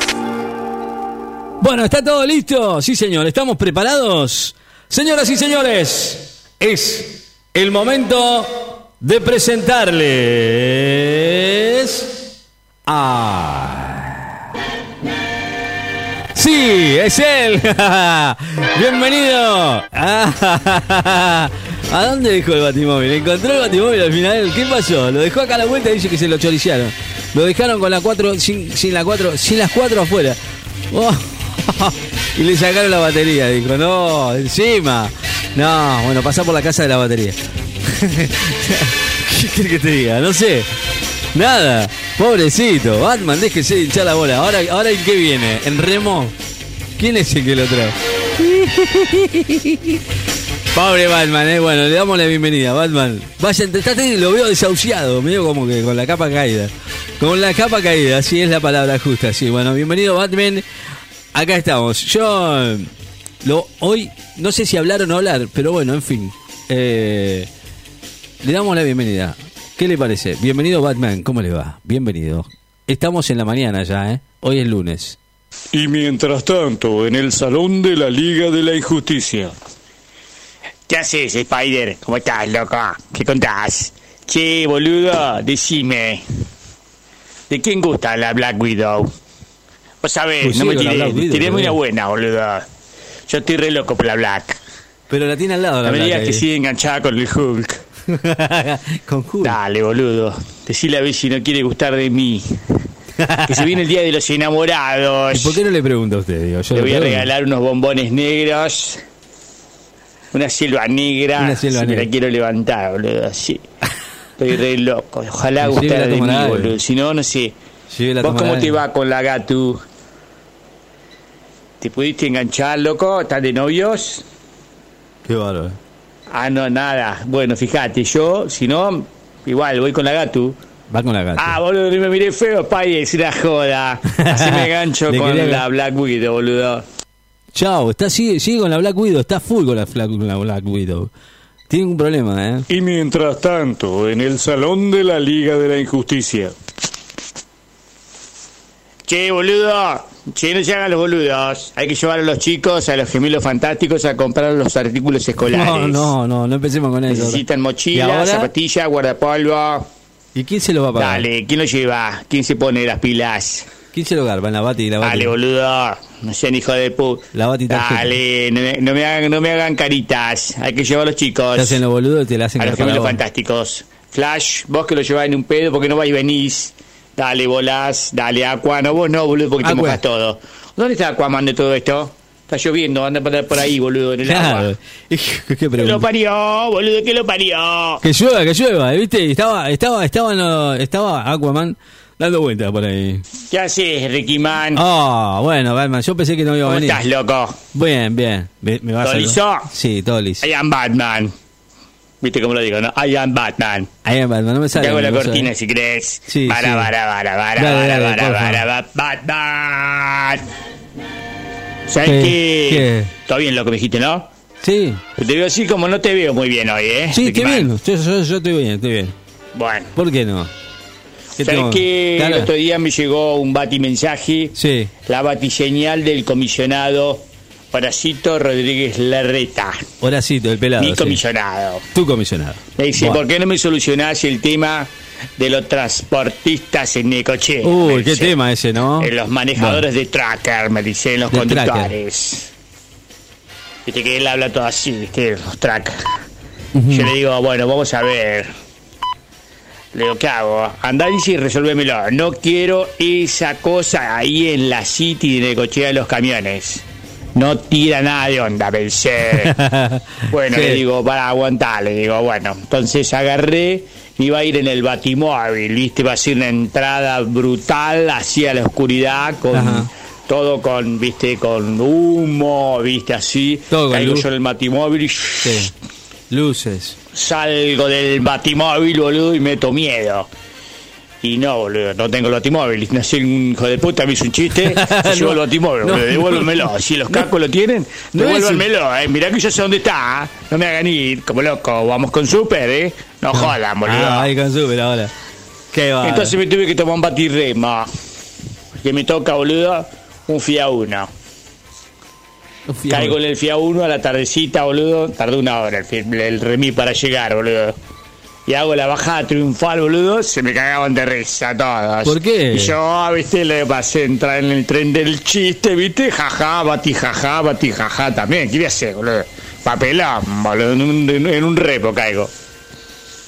Bueno, ¿está todo listo? Sí, señor. ¿Estamos preparados? Señoras y señores, es el momento de presentarles a... Sí, es él. Bienvenido. ¿A dónde dejó el batimóvil? ¿Encontró el batimóvil al final? ¿Qué pasó? Lo dejó acá a la vuelta y dice que se lo choricearon. Lo dejaron con la 4, sin, sin la 4, sin las 4 afuera. Oh, y le sacaron la batería, dijo, no, encima. No, bueno, pasá por la casa de la batería. ¿Qué querés que te diga? No sé. Nada. Pobrecito. Batman, déjese de hinchar la bola. Ahora, ahora ¿en qué viene? ¿En remo? ¿Quién es el que lo trae? Pobre Batman, eh. Bueno, le damos la bienvenida, Batman. Vaya, estate, lo veo desahuciado, medio como que con la capa caída. Con la capa caída, así es la palabra justa. Sí, bueno, bienvenido, Batman. Acá estamos. Yo lo, hoy no sé si hablar o no hablar, pero bueno, en fin. Eh, le damos la bienvenida. ¿Qué le parece? Bienvenido, Batman. ¿Cómo le va? Bienvenido. Estamos en la mañana ya, ¿eh? Hoy es lunes. Y mientras tanto, en el salón de la Liga de la Injusticia. ¿Qué haces, Spider? ¿Cómo estás, loco? ¿Qué contás? Che, boludo, decime. ¿De quién gusta la Black Widow? Vos sabés, Pues no me la tiré. Tiré muy buena, boludo. Yo estoy re loco por la Black. Pero la tiene al lado, la placa que ahí. sigue enganchada con el Hulk. Con Hulk. Dale, boludo. Decile a ver si no quiere gustar de mí. Que se viene el día de los enamorados. ¿Y por qué no le pregunta a usted? Digo, yo Le voy a pregunto. regalar unos bombones negros. Una selva negra. Una selva si negra. Me la quiero levantar, boludo. Así. Estoy re loco. Ojalá Sí, gustara de mí, boludo. Si no, no sé. Sí, la ¿Vos cómo te va con la Gatu? ¿Te pudiste enganchar, loco? ¿Estás de novios? Qué bárbaro. Ah, no, nada. Bueno, fíjate, yo, si no, igual voy con la Gatu. Va con la gata. Ah, boludo, ni me miré feo, pay, es una joda. Así me engancho Le con quería- la Black Widow, boludo. Chao, está, sigue, sigue con la Black Widow, está full con la, Fla- con la Black Widow. Tiene un problema, ¿eh? Y mientras tanto, en el salón de la Liga de la Injusticia. Che, boludo. Che, no se hagan los boludos. Hay que llevar a los chicos, a los gemelos fantásticos, a comprar los artículos escolares. No, no, no, no empecemos con eso. Necesitan ¿Y mochila, ahora? zapatilla, guardapolvo. ¿Y quién se lo va a pagar? Dale, ¿quién lo lleva? ¿Quién se pone las pilas? ¿Quién se lo garpa? En la Bati y la Bati. Dale, boludo. No sean hijo de puta. La Bati. Dale, no me, no me hagan, no me hagan caritas. Hay que llevar a los chicos. Te hacen los boludos y te la hacen a los gemelos fantásticos. Flash, vos que lo llevás en un pedo porque no vais y venís. Dale, volás. Dale, Aqua. No, vos no, boludo, porque te Aqua. mojas todo. ¿Dónde está Aquaman de todo esto? Está lloviendo, anda por ahí, boludo, en el Claro. agua. ¿Qué ¿Qué lo pregunta? parió, boludo? ¿Qué lo parió? Que llueva, que llueva, ¿viste? Estaba, estaba, estaba, no, estaba Aquaman dando vueltas por ahí. ¿Qué haces, Ricky Man? Ah, bueno, Batman, yo pensé que no iba a ¿Cómo venir. estás, loco? Bien, bien. ¿Me, me vas ¿Todo a liso? Sí, todo liso. I am Batman. ¿Viste cómo lo digo, no? I am Batman. Ahí, Batman, no me Te sale. hago la cortina si crees. Sí, Bara, sí. bara, bara, bara, Dale, bara, dale, bara, favor. bara, Batman. ¿Sabes ¿Qué? qué? Todo bien lo que me dijiste, ¿no? Sí, Pero te veo así como no te veo muy bien hoy, ¿eh? sí, estoy bien. Yo, yo, yo estoy bien, estoy bien. Bueno. ¿Por qué no? ¿Qué ¿Sabes? Cara. El otro día me llegó un batimensaje, Sí. la batiseñal del comisionado Horacito Rodríguez Larreta, Horacito, el pelado. mi sí. comisionado. Tu comisionado. Me dice, Buah. ¿por qué no me solucionás el tema de los transportistas en Necochea? Uy, qué dice. tema ese, ¿no? En los manejadores de tracker, me dicen los De conductores. Viste que él habla todo así, viste, los tracker. Yo le digo, bueno, vamos a ver. Le digo, ¿qué hago? Andá y resolvémelo. No quiero esa cosa ahí en la City de Necochea de los camiones. No tira nada de onda, pensé. Bueno, Sí. le digo, para aguantar, le digo, bueno, entonces agarré, iba a ir en el batimóvil, viste, iba a ser una entrada brutal hacia la oscuridad, con Ajá. todo con, viste, con humo, viste, así. Todo con Caigo luz. yo en el batimóvil y Sí. Luces. salgo del batimóvil, boludo, y meto miedo. Y no, boludo, no tengo el batimóvil. No sé, un hijo de puta me hizo un chiste, se llevó el batimóvil, no. boludo, devuélvemelo. Si los cacos lo tienen, No eh. Mirá que yo sé dónde está, ¿eh? no me hagan ir, como loco, vamos con super, eh. No jodan, boludo. Ah, ahí con super ahora. Qué. Entonces me tuve que tomar un batirrema. Que me toca, boludo, un FIA 1. Caigo en el FIA 1 a la tardecita, boludo. Tardé una hora el, el remí para llegar, boludo. Y hago la bajada triunfal, boludo. Se me cagaban de risa todos. ¿Por qué? Y yo, ah, viste, le pasé a entrar en el tren del chiste, viste. Jaja, bati, jaja, bati, jaja también. ¿Qué voy a hacer, boludo? Papelón, boludo. En un, en un repo caigo.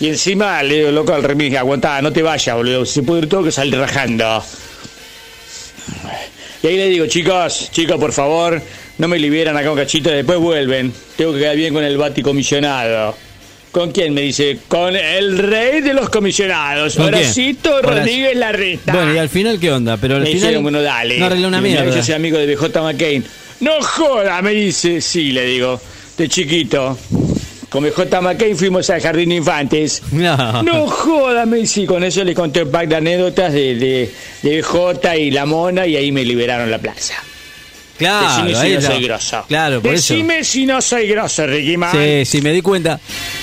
Y encima le digo, loco, al remis, aguantá, no te vayas, boludo. Se puede ir todo que salir rajando. Y ahí le digo, chicos, chicos, por favor, no me liberan acá un cachito, después vuelven. Tengo que quedar bien con el baticomisionado. ¿Con quién? Me dice, con el rey de los comisionados. Horacito. Rodríguez Larreta. Bueno, y al final, ¿qué onda? Pero al Me final. dijeron, bueno, dale. No arregló una Y mierda. Yo soy amigo de BJ McCain. No joda, me dice. Sí, le digo. De chiquito. Con BJ McCain fuimos al Jardín de Infantes. No. No joda, me dice. Y con eso le conté un pack de anécdotas de, de, de BJ y la mona y ahí me liberaron la plaza. Claro, Decime si no soy grosso. Claro, por eso. Decime si no soy grosso, Ricky Man. Sí, sí, me di cuenta.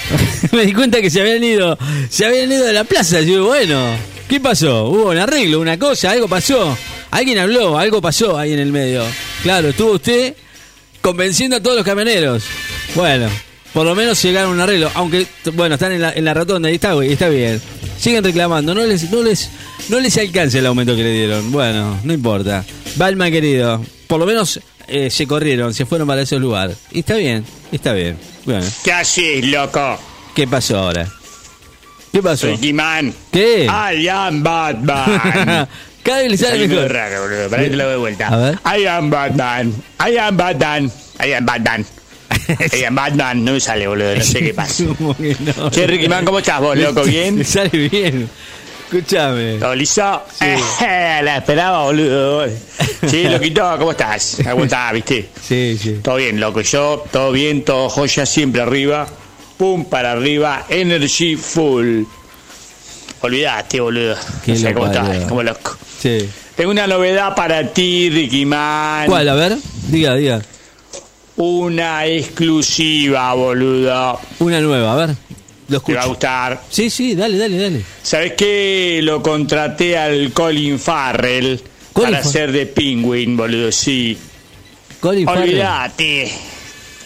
me di cuenta que se habían ido. Se habían ido de la plaza. Yo bueno, ¿qué pasó? Hubo un arreglo, una cosa, algo pasó. Alguien habló, algo pasó ahí en el medio. Claro, estuvo usted convenciendo a todos los camioneros. Bueno, por lo menos llegaron a un arreglo. Aunque, bueno, están en la, en la rotonda y está, güey, está bien. Siguen reclamando, no les, no les, no les alcanza el aumento que le dieron. Bueno, no importa. Balma querido, por lo menos eh, se corrieron, se fueron para ese lugar. Y está bien, está bien. Bueno, ¿Qué haces, loco? ¿qué pasó ahora? ¿Qué pasó? Ricky Man. ¿Qué? I am Batman. Cada vez le sale mejor. raro, boludo. Para que te lo doy de vuelta. A ver. I am Batman. I am Batman. I am Batman. I am Batman. No me sale, boludo. No sé qué pasa. ¿Cómo que no? Che, Ricky Man, ¿cómo estás vos, loco? ¿Bien? Le sale bien. Escúchame. ¿Todo listo? La esperaba, boludo. Sí, loquito, ¿cómo estás? ¿Cómo estás, viste? Sí, sí. Todo bien, loco. Yo, todo bien, todo joya, siempre arriba. Pum, para arriba. Energy full. Olvidaste, boludo. Qué no sé cómo estás, como loco. Sí. Tengo una novedad para ti, Ricky Man. ¿Cuál? A ver, diga, diga. Una exclusiva, boludo. Una nueva, a ver. Lo Te va a gustar. Sí, sí, dale, dale, dale. ¿Sabes qué? Lo contraté al Colin Farrell Colin para Fa- ser de Penguin, boludo, sí. Colin Farrell.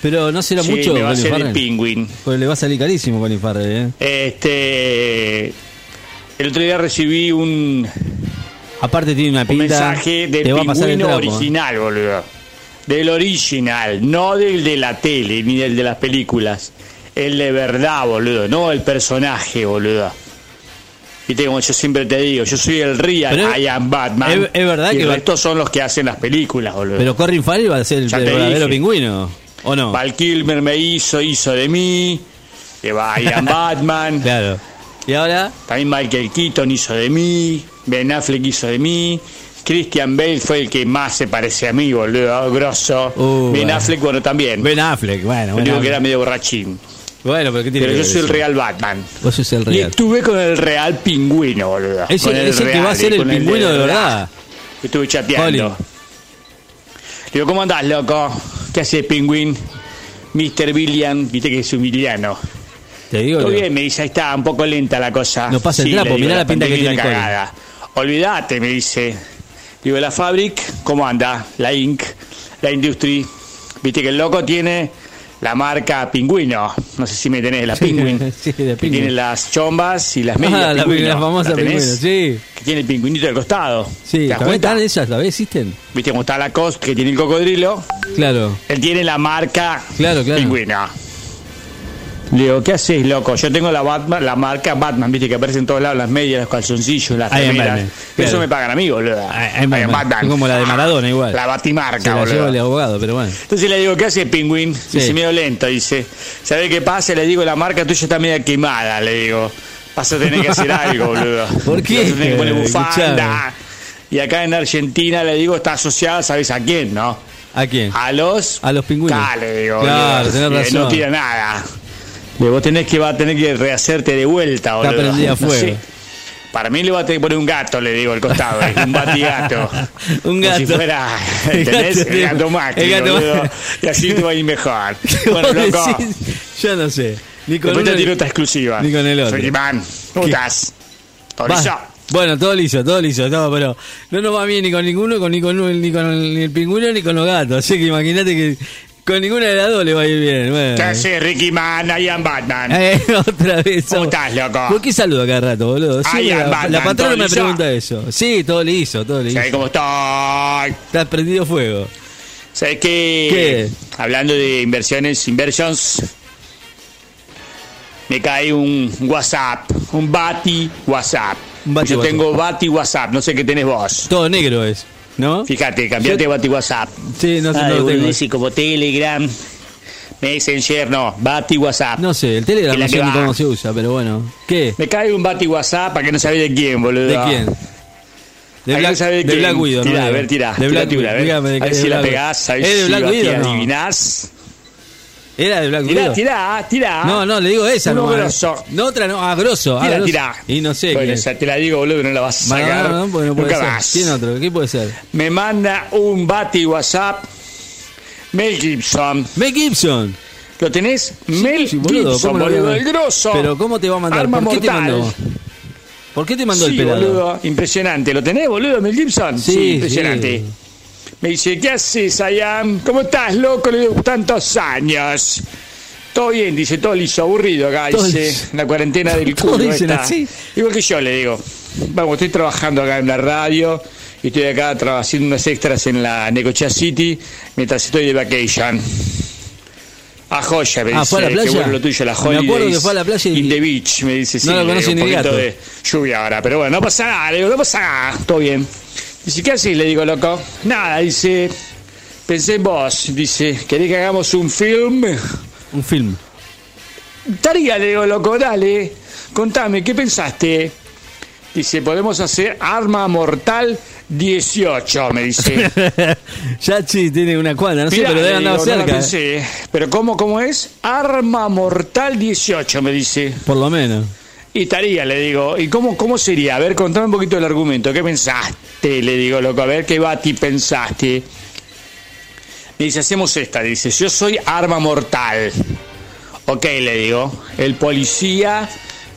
Pero no será Sí, mucho me va a ser de Farrell. Penguin. Porque le va a salir carísimo Colin Farrell, ¿eh? Este. El otro día recibí un, Aparte tiene una un pinta. mensaje del te va a pasar el pingüino trapo. ¿eh? original, boludo. Del original, no del de la tele ni del de las películas. El de verdad, boludo, no el personaje, boludo. Viste como yo siempre te digo, yo soy el real Pero I am Batman. es- es verdad y que resto son los que hacen las películas, boludo. Pero Colin Farrell va a ser el verdadero pingüino. ¿O no? Val Kilmer me hizo, hizo de mí. Que va I am Batman. Claro. Y ahora. También Michael Keaton hizo de mí, Ben Affleck hizo de mí, Christian Bale fue el que más se parece a mí, boludo, grosso. Uh, ben. Affleck, bueno, también. Ben Affleck, bueno. Yo Ben digo que era medio borrachín. Bueno, pero ¿qué tiene Pero que yo ver soy el eso? real Batman. Vos sos el Y real. estuve con el real pingüino, boludo. Es Con el, es el que va a real, ser el con pingüino de verdad. Estuve chateando. Colin. Digo, ¿cómo andás, loco? ¿Qué hace pingüín? Mr. Billian, viste que es un villano. Te digo. Todo bien, me dice, ahí está, un poco lenta la cosa. No pasa el Sí, trapo, le digo, mirá la pinta que pandemia tiene una Colin. cagada. Olvídate, me dice. Digo, la Fabric, ¿cómo anda? La Inc., la Industry. Viste que el loco tiene la marca Pingüino. No sé si me tenés la Penguin. sí, de Que pingüino. tiene las chombas y las medias. Ah, la, Pingüino. la famosa pingüino, sí. Que tiene el pingüinito del costado. Sí, ¿Te das están esas? ¿La ves? ¿Existen? Viste cómo está la cost que tiene el cocodrilo. Claro. Él tiene la marca Claro, claro. Pingüino. Le digo, ¿qué haces, loco? Yo tengo la Batman, la marca Batman, viste que aparece en todos lados, las medias, los calzoncillos, las remeras. Eso me pagan a mí, boludo. Ah, Batman. Como la de Maradona igual. La Se batimarca, la lleva el boludo. abogado, pero bueno. Entonces le digo, ¿qué hace Penguin? Sí. Dice, medio lento, dice. ¿Sabe qué pasa? Le digo, la marca tuya está media quemada, le digo. Vas a tener que hacer algo, boludo. ¿Por qué? Vas a tener que poner bufanda. Y acá en Argentina le digo, está asociada, ¿sabes a quién, no? ¿A quién? A los... A los pingüinos. Acá, le digo. Claro, boludo. tenés No razón. tira nada. Vos tenés que, va a tener que rehacerte de vuelta, boludo. prendida a No fuego. sé. Para mí le va a tener que poner un gato, le digo, al costado. eh, un batigato. Un Como si gato. fuera, ¿entendés? gato, El gato el gato boludo. Y así te va a ir mejor. ¿Qué Bueno, loco. Yo no sé. Ni con Después te uno tiro otra exclusiva. ni con el otro. Soy Iván. ¿Cómo estás? ¿Todo Va. listo? Bueno, todo liso, todo liso, todo, pero no nos va bien ni con ninguno, con, ni, con, ni con el, ni el pingüino ni con los gatos. Así que imagínate que con ninguna de las dos le va a ir bien. Bueno. ¿Qué haces, Ricky Man? I am Batman. Eh, otra vez. ¿Cómo estás, loco? ¿Por qué saludo cada rato, boludo? Sí, la, Batman, la patrona ¿todo me pregunta eso. Sí, todo liso, todo liso. ¿Sabes cómo estoy? Está prendido fuego. ¿Sabes qué? ¿Qué? Hablando de inversiones, inversions, me cae un WhatsApp, un Bati WhatsApp. Un Bati Yo WhatsApp. tengo Bati WhatsApp, no sé qué tenés vos. Todo negro es. ¿No? Fíjate, cambiate Bati WhatsApp. Sí, no sé, Ay, no tengo. como Telegram, Messenger, no, Bati WhatsApp. No sé, el Telegram Que la no sé ni cómo se usa, pero bueno. ¿Qué? Me cae un Bati WhatsApp para que no sabés de quién, boludo. ¿De quién? De Black, no de. Black Widow, Tirá, ¿no? a ver, tirá. De Black Widow. a ver. Si la pegás, a ver ¿Es de si? No. adivinás. ¿Era de Black Tirá, Widow? tirá, tirá. No, no, le digo esa Uno nomás. grosso. No, otra no. Ah, grosso. Ah, Tira, grosso. tira. Y no sé. Bueno, sea, te la digo, boludo, que no la vas a No, sacar. no, no, porque no puede Nunca ser. más. ¿Quién otro? ¿Qué puede ser? Me manda un Bati WhatsApp. Mel Gibson. Mel Gibson. ¿Lo tenés? Mel Sí, boludo, Gibson, ¿cómo lo voy a boludo, el grosso. Pero ¿cómo te va a mandar? Arma ¿Por qué te mortal. mandó? ¿Por qué te mandó el sí, pelado? boludo, impresionante. ¿Lo tenés, boludo, Mel Gibson? Sí, impresionante. Sí. Me dice, ¿qué haces, Ayam? ¿Cómo estás, loco? Le digo, tantos años. Todo bien, dice, todo liso, aburrido acá, Todo dice, liso. la cuarentena del culo dicen así. Igual que yo le digo, vamos, estoy trabajando acá en la radio y estoy acá haciendo unas extras en la Necochea City mientras estoy de vacation. A joya, me Ah, dice, ¿fue a la playa? bueno lo tuyo, la Me acuerdo que fue a la playa y- in the beach, me dice, sí, No lo le conoce ni un el poquito gato. de lluvia ahora, pero bueno, no pasa nada, le digo, no pasa nada, todo bien. Dice, ¿qué haces? Le digo, loco. Nada, dice, pensé en vos, dice, ¿querés que hagamos un film? Un film. Estaría, le digo, loco, dale, contame, ¿qué pensaste? Dice, podemos hacer Arma Mortal 18, me dice. ya sí, tiene una cuadra, no sé, Mirá, pero debe andar digo, no la cerca. ¿eh? pensé. Pero ¿cómo, ¿cómo es? Arma Mortal 18, me dice. Por lo menos. Y estaría, le digo. ¿Y cómo, cómo sería? A ver, contame un poquito el argumento. ¿Qué pensaste? Le digo, loco. A ver, ¿qué Bati pensaste? Me dice, hacemos esta. Dice, yo soy arma mortal. Ok, le digo. El policía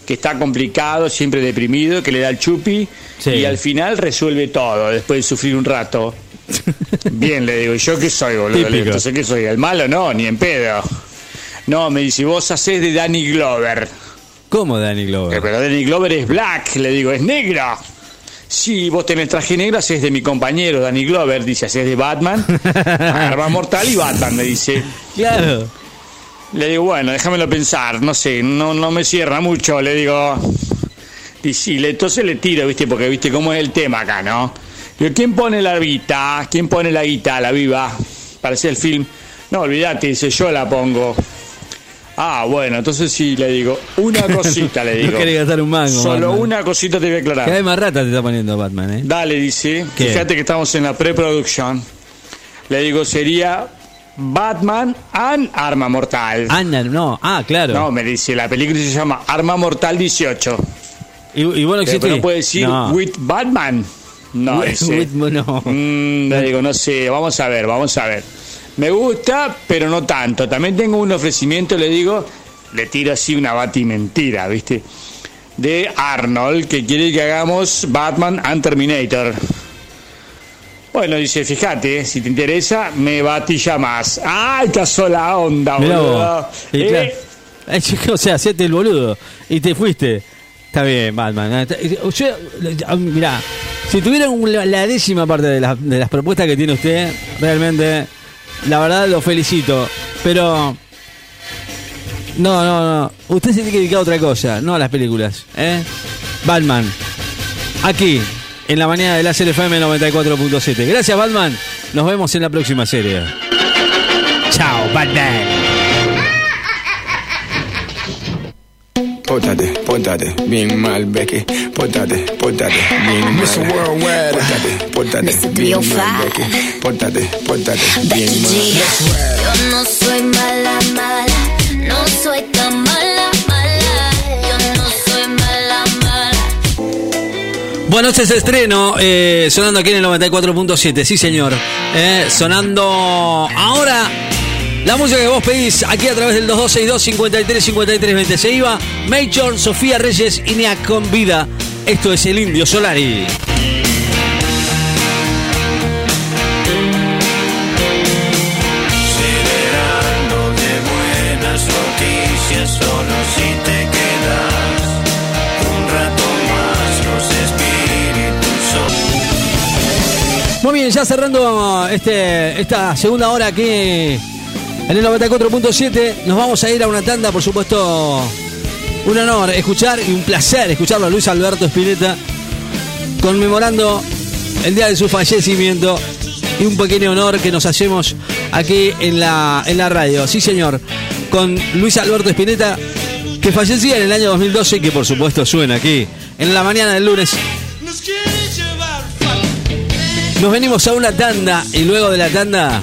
que está complicado, siempre deprimido, que le da el chupi Sí. y al final resuelve todo después de sufrir un rato. Bien, le digo, ¿y yo qué soy, boludo? Entonces, ¿qué soy? ¿El malo? No, ni en pedo. No, me dice, vos hacés de Danny Glover. ¿Cómo Danny Eh, Glover? Pero Danny Glover es black, le digo, es negro. Sí, vos tenés traje negro, haces de mi compañero Danny Glover, dice, haces de Batman, Arma Mortal y Batman, me dice. Claro. Le digo, bueno, déjamelo pensar, no sé, no, no me cierra mucho, le digo. Y sí, entonces le tiro, viste, porque viste cómo es el tema acá, ¿no? Digo, ¿quién pone la guita? ¿Quién pone la guita, la viva, para hacer el film? No, olvídate, dice, yo la pongo. Ah, bueno, entonces sí, le digo, una cosita, le digo. No querés gastar un mango. Solo Batman. una cosita te voy a aclarar. Cada vez más rata te está poniendo Batman, ¿eh? Dale, dice. ¿Qué? Fíjate que estamos en la preproducción. Le digo, sería Batman and Arma Mortal. Anda, no. Ah, claro. No, me dice, la película se llama Arma Mortal 18. y, y bueno, Pero existe. no puede decir No. with Batman. No, With- dice. with- no. Mm, le digo, no sé, vamos a ver, vamos a ver. Me gusta, pero no tanto. También tengo un ofrecimiento, le digo, le tiro así una batimentira, ¿viste? De Arnold, que quiere que hagamos Batman and Terminator. Bueno, dice, fíjate, si te interesa, me batilla más. ¡Ay, qué sola onda, boludo! Eh, claro- Eh, o sea, hacete el boludo. Y te fuiste. Está bien, Batman. Eh, Yo, ah, mirá, si tuviera un- la, la décima parte de, las- de las propuestas que tiene usted, realmente, la verdad lo felicito. Pero. No, no, no. Usted se tiene que dedicar a otra cosa, no a las películas. ¿eh? Batman. Aquí, en la mañana de la FM 94.7. Gracias, Batman. Nos vemos en la próxima serie. Chao, Batman. Póntate, póntate, bien mal, Becky. Póntate, póntate, bien mal. Mr. Worldwide. Póntate, póntate, Mr. bien 305. mal, Becky. Póntate, póntate, bien mal. Yo no soy mala, mala, no soy tan mala, mala. Yo no soy mala, mala. Bueno, este es estreno, eh, sonando aquí en el 94.7, sí señor. Eh, sonando ahora la música que vos pedís aquí a través del 2262 53 53 20. Se iba Major, Sofía Reyes y Nea con vida. Esto es el Indio Solari. Muy bien, ya cerrando este, esta segunda hora aquí en el 94.7, nos vamos a ir a una tanda, por supuesto, un honor escuchar y un placer escucharlo a Luis Alberto Spinetta conmemorando el día de su fallecimiento y un pequeño honor que nos hacemos aquí en la, en la radio. Sí, señor, con Luis Alberto Espineta, que fallecía en el año 2012 y que por supuesto suena aquí en la mañana del lunes. Nos venimos a una tanda y luego de la tanda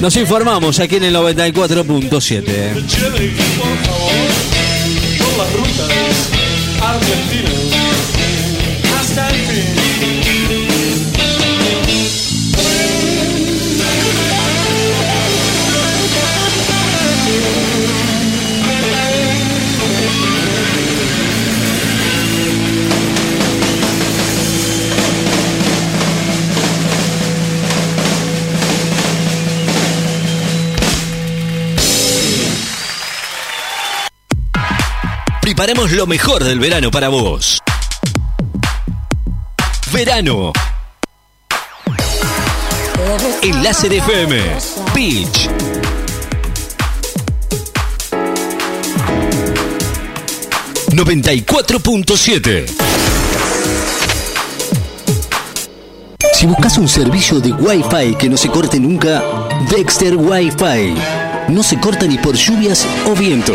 nos informamos aquí en el 94.7. Chile, por favor, por las rutas argentinas hasta el fin. Preparamos lo mejor del verano para vos. Verano. En Láser FM. Beach. ...94.7... Si buscas un servicio de Wi-Fi que no se corte nunca... ...Dexter Wi-Fi... ...no se corta ni por lluvias o viento...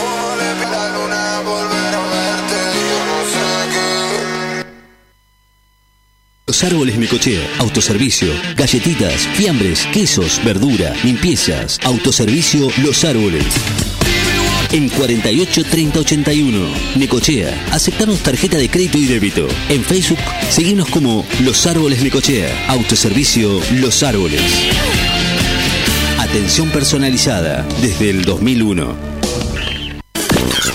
Los árboles Necochea, autoservicio, galletitas, fiambres, quesos, verdura, limpiezas, autoservicio Los Árboles. En 48 30 81, Necochea, aceptamos tarjeta de crédito y débito. En Facebook, seguimos como Los Árboles Necochea, autoservicio Los Árboles. Atención personalizada desde el 2001.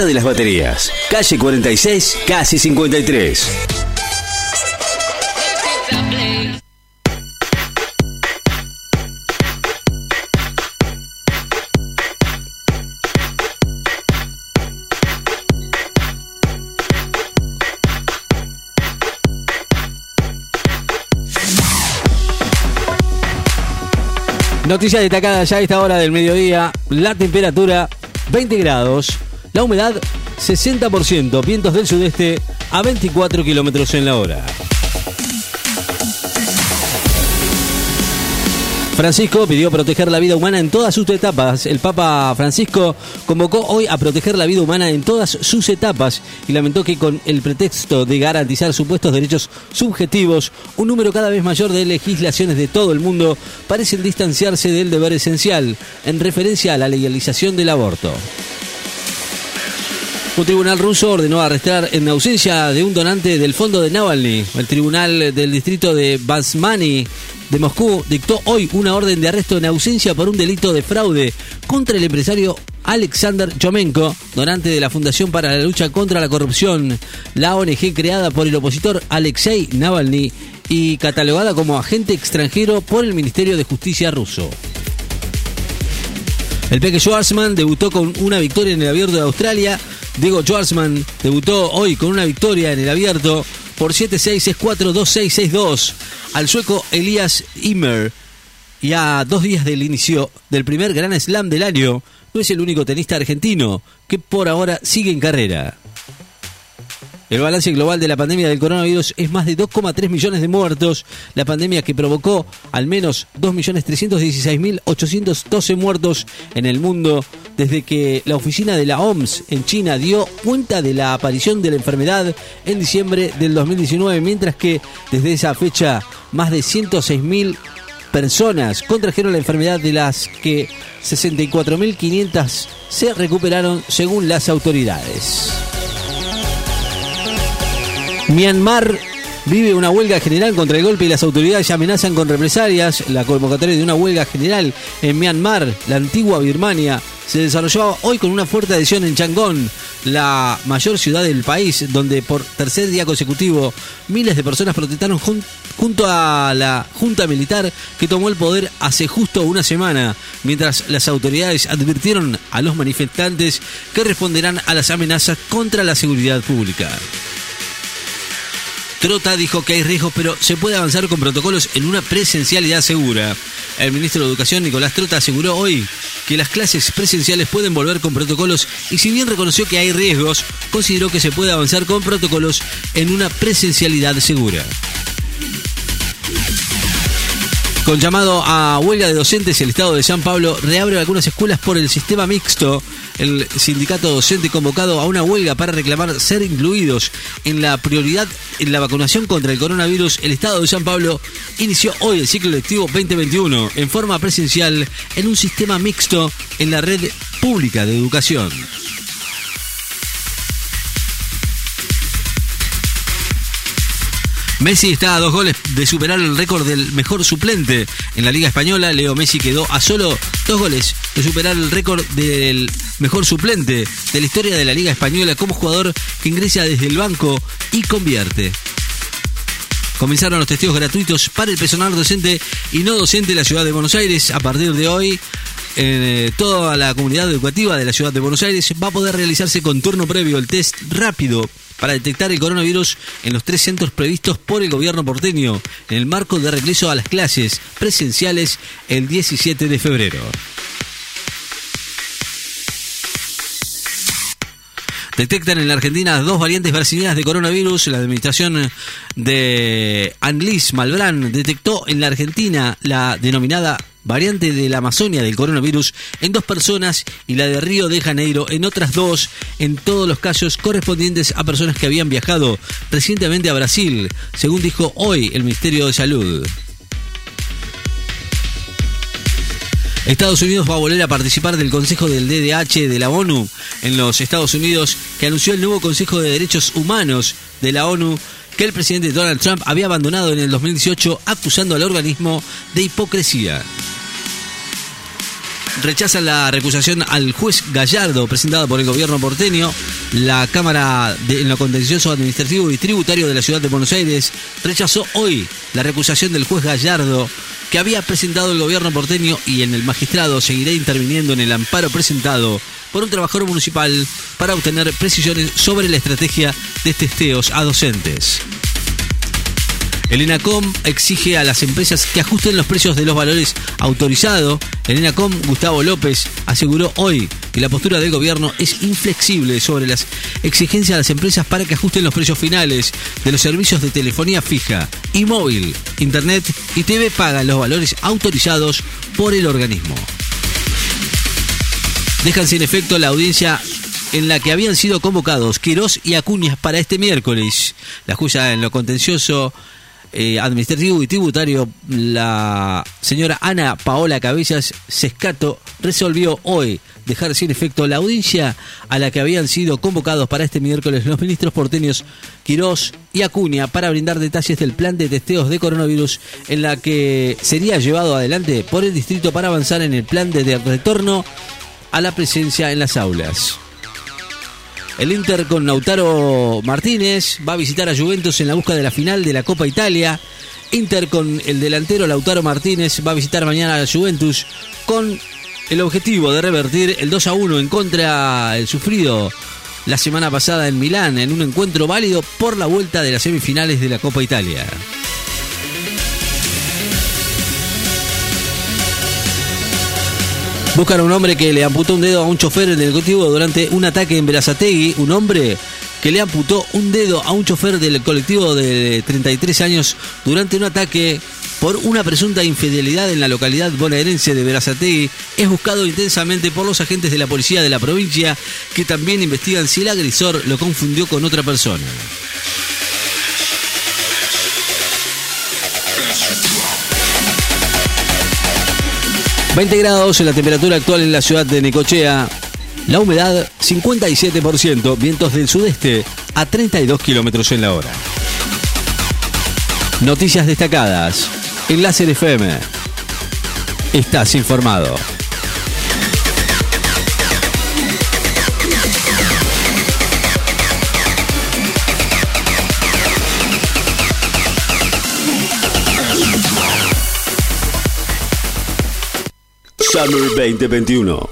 de las Baterías, calle 46, casi 53. Noticias destacadas ya a esta hora del mediodía. La temperatura 20 grados. La humedad 60%. Vientos del sudeste a 24 kilómetros en la hora. Francisco pidió proteger la vida humana en todas sus etapas. El Papa Francisco convocó hoy a proteger la vida humana en todas sus etapas y lamentó que con el pretexto de garantizar supuestos derechos subjetivos, un número cada vez mayor de legislaciones de todo el mundo parecen distanciarse del deber esencial en referencia a la legalización del aborto. Un tribunal ruso ordenó arrestar en ausencia de un donante del fondo de Navalny. El tribunal del distrito de Basmani de Moscú dictó hoy una orden de arresto en ausencia por un delito de fraude contra el empresario Alexander Chomenko, donante de la Fundación para la Lucha contra la Corrupción, la ONG creada por el opositor Alexei Navalny y catalogada como agente extranjero por el Ministerio de Justicia ruso. El Peque Schwarzman debutó con una victoria en el Abierto de Australia. Diego Schwarzman debutó hoy con una victoria en el Abierto por 7-6, 6-4, 2-6, 6-2 al sueco Elias Immer. Y a dos días del inicio del primer Gran Slam del año, no es el único tenista argentino que por ahora sigue en carrera. El balance global de la pandemia del coronavirus es más de 2,3 millones de muertos. La pandemia que provocó al menos 2.316.812 muertos en el mundo desde que la oficina de la OMS en China dio cuenta de la aparición de la enfermedad en diciembre del 2019, mientras que desde esa fecha más de 106.000 personas contrajeron la enfermedad de las que 64.500 se recuperaron según las autoridades. Myanmar vive una huelga general contra el golpe y las autoridades amenazan con represalias. La convocatoria de una huelga general en Myanmar, la antigua Birmania, se desarrolló hoy con una fuerte adhesión en Changón, la mayor ciudad del país, donde por tercer día consecutivo miles de personas protestaron jun- junto a la junta militar que tomó el poder hace justo una semana, mientras las autoridades advirtieron a los manifestantes que responderán a las amenazas contra la seguridad pública. Trota dijo que hay riesgos, pero se puede avanzar con protocolos en una presencialidad segura. El ministro de Educación, Nicolás Trota, aseguró hoy que las clases presenciales pueden volver con protocolos y si bien reconoció que hay riesgos, consideró que se puede avanzar con protocolos en una presencialidad segura. Con llamado a huelga de docentes, el Estado de San Pablo reabre algunas escuelas por el sistema mixto. El sindicato docente convocado a una huelga para reclamar ser incluidos en la prioridad en la vacunación contra el coronavirus, el Estado de San Pablo inició hoy el ciclo lectivo 2021 en forma presencial en un sistema mixto en la red pública de educación. Messi está a dos goles de superar el récord del mejor suplente en la Liga Española. Leo Messi quedó a solo dos goles de superar el récord del mejor suplente de la historia de la Liga Española como jugador que ingresa desde el banco y convierte. Comenzaron los testigos gratuitos para el personal docente y no docente de la ciudad de Buenos Aires. A partir de hoy, eh, toda la comunidad educativa de la ciudad de Buenos Aires va a poder realizarse con turno previo el test rápido para detectar el coronavirus en los tres centros previstos por el gobierno porteño en el marco de regreso a las clases presenciales el 17 de febrero. Detectan en la Argentina dos variantes brasileñas de coronavirus. La administración de Anlis Malbrán detectó en la Argentina la denominada variante de la Amazonia del coronavirus en dos personas y la de Río de Janeiro en otras dos, en todos los casos correspondientes a personas que habían viajado recientemente a Brasil, según dijo hoy el Ministerio de Salud. Estados Unidos va a volver a participar del Consejo del DDH de la ONU en los Estados Unidos, que anunció el nuevo Consejo de Derechos Humanos de la ONU que el presidente Donald Trump había abandonado en el 2018 acusando al organismo de hipocresía. Rechazan la recusación al juez Gallardo presentada por el gobierno porteño. La Cámara de, en lo contencioso administrativo y tributario de la ciudad de Buenos Aires rechazó hoy la recusación del juez Gallardo que había presentado el gobierno porteño y en el magistrado seguirá interviniendo en el amparo presentado por un trabajador municipal para obtener precisiones sobre la estrategia de testeos a docentes. El ENACOM exige a las empresas que ajusten los precios de los valores autorizados. El ENACOM, Gustavo López, aseguró hoy que la postura del gobierno es inflexible sobre las exigencias de las empresas para que ajusten los precios finales de los servicios de telefonía fija y móvil, internet y TV paga los valores autorizados por el organismo. Dejan sin efecto la audiencia en la que habían sido convocados Quirós y Acuñas para este miércoles. La jueza en lo contencioso eh, administrativo y tributario, la señora Ana Paola Cabezas Sescato resolvió hoy dejar sin efecto la audiencia a la que habían sido convocados para este miércoles los ministros porteños Quirós y Acuña para brindar detalles del plan de testeos de coronavirus en la que sería llevado adelante por el distrito para avanzar en el plan de de retorno a la presencia en las aulas. El Inter con Lautaro Martínez va a visitar a Juventus en la busca de la final de la Copa Italia. Inter con el delantero Lautaro Martínez va a visitar mañana a Juventus con el objetivo de revertir el 2 a 1 en contra el sufrido la semana pasada en Milán en un encuentro válido por la vuelta de las semifinales de la Copa Italia. Buscan a un hombre que le amputó un dedo a un chofer del colectivo durante un ataque en Berazategui. Un hombre que le amputó un dedo a un chofer del colectivo de 33 años durante un ataque por una presunta infidelidad en la localidad bonaerense de Berazategui es buscado intensamente por los agentes de la policía de la provincia que también investigan si el agresor lo confundió con otra persona. ...20 grados en la temperatura actual en la ciudad de Necochea... ...la humedad 57%... ...vientos del sudeste a 32 kilómetros en la hora... Noticias destacadas... ...en Láser FM... ...estás informado... Summer 2021.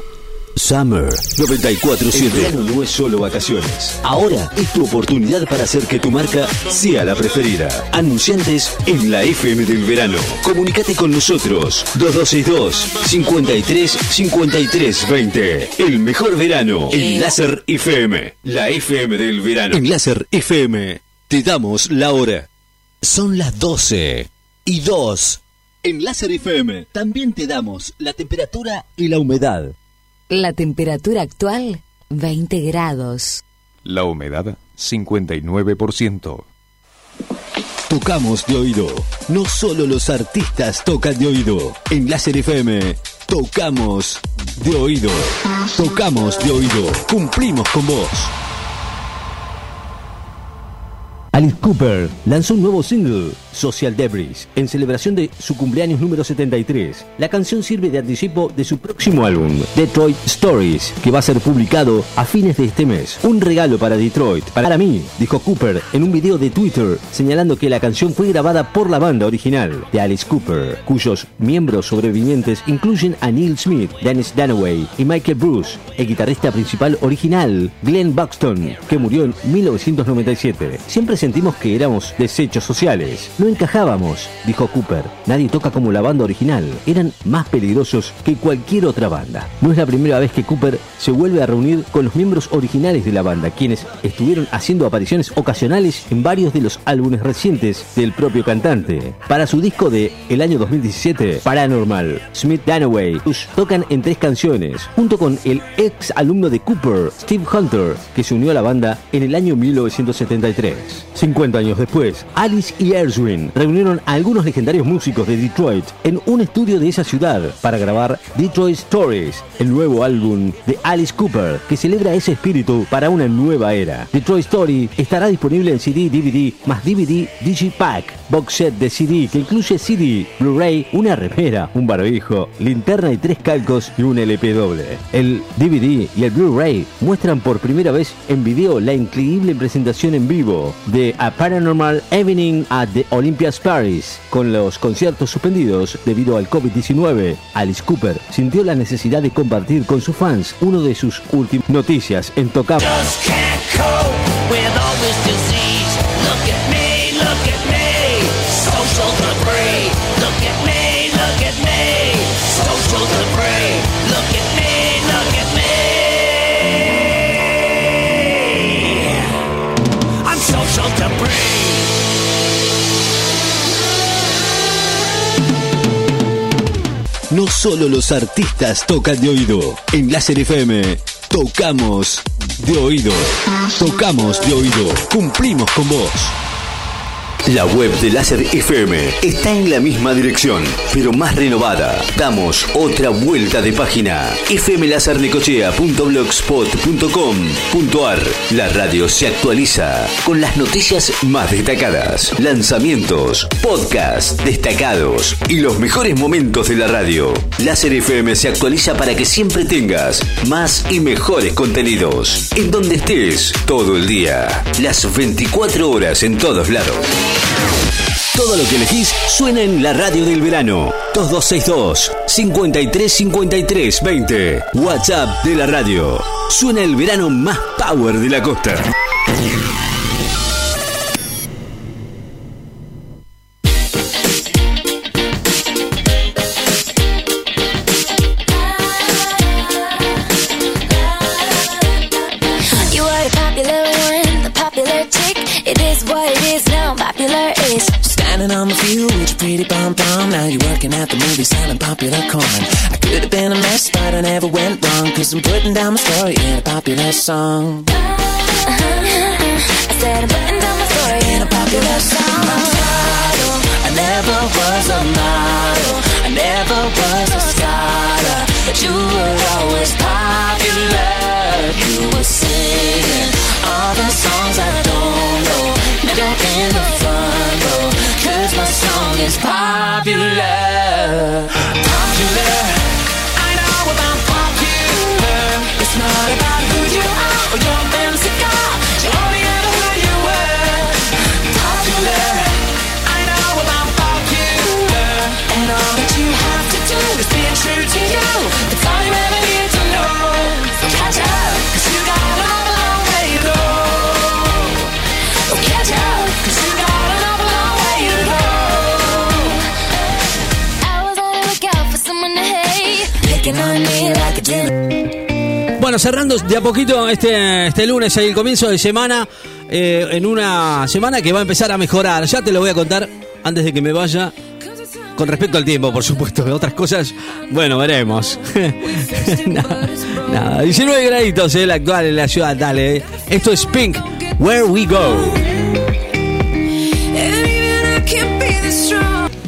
Summer 947. El verano no es solo vacaciones. Ahora es tu oportunidad para hacer que tu marca sea la preferida. Anunciantes en la FM del verano. Comunicate con nosotros. 2262 53 53 20. El mejor verano en Láser FM. La FM del verano. En Láser FM te damos la hora. Son las 12 y 2. En Láser FM también te damos la temperatura y la humedad. La temperatura actual, 20 grados. La humedad, 59%. Tocamos de oído. No solo los artistas tocan de oído. En Láser FM, tocamos de oído. Tocamos de oído. Cumplimos con vos. Alice Cooper lanzó un nuevo single, Social Debris, en celebración de su cumpleaños número 73. La canción sirve de anticipo de su próximo álbum, Detroit Stories, que va a ser publicado a fines de este mes. Un regalo para Detroit, para mí, dijo Cooper en un video de Twitter, señalando que la canción fue grabada por la banda original de Alice Cooper, cuyos miembros sobrevivientes incluyen a Neil Smith, Dennis Dunaway y Michael Bruce, el guitarrista principal original, Glenn Buxton, que murió en 1997. Siempre sentimos que éramos desechos sociales. No encajábamos, dijo Cooper. Nadie toca como la banda original. Eran más peligrosos que cualquier otra banda. No es la primera vez que Cooper se vuelve a reunir con los miembros originales de la banda, quienes estuvieron haciendo apariciones ocasionales en varios de los álbumes recientes del propio cantante. Para su disco de el año 2017, Paranormal, Smith Danaway tocan en tres canciones, junto con el ex alumno de Cooper, Steve Hunter, que se unió a la banda en el año 1973. 50 años después, Alice y Erzwin reunieron a algunos legendarios músicos de Detroit en un estudio de esa ciudad para grabar Detroit Stories, el nuevo álbum de Alice Cooper que celebra ese espíritu para una nueva era. Detroit Story estará disponible en CD, DVD, más DVD Digipack, box set de CD que incluye CD, Blu-ray, una remera, un barbijo, linterna y tres calcos y un LP doble. El DVD y el Blu-ray muestran por primera vez en video la increíble presentación en vivo de A Paranormal Evening at the Olympias Paris. Con los conciertos suspendidos debido al COVID-19, Alice Cooper sintió la necesidad de compartir con sus fans uno de sus últimas noticias en Tocamos. Solo los artistas tocan de oído. En Láser FM, tocamos de oído. Tocamos de oído. Cumplimos con vos. La web de Láser FM está en la misma dirección, pero más renovada. Damos otra vuelta de página. fmlasernecochea.blogspot.com.ar La radio se actualiza con las noticias más destacadas, lanzamientos, podcasts destacados y los mejores momentos de la radio. Láser FM se actualiza para que siempre tengas más y mejores contenidos. En donde estés, todo el día. Las 24 horas en todos lados. Todo lo que elegís suena en la radio del verano. 2262 5353 20. WhatsApp de la radio. Suena el verano más power de la costa. Standing on the field with your pretty pom pom. Now you're working at the movie selling popular corn. I could have been a mess, but I never went wrong. Cause I'm putting down my story in a popular song. I said I'm putting down my story in a popular song. Model, I never was a model. I never was a scholar. But you were always popular. Is popular. Bueno, cerrando de a poquito este, este lunes, el comienzo de semana, eh, en una semana que va a empezar a mejorar. Ya te lo voy a contar antes de que me vaya. Con respecto al tiempo, por supuesto, que otras cosas, bueno, veremos. nada, nada, 19 graditos eh, el actual en la ciudad, dale. eh. Esto es Pink, Where We Go.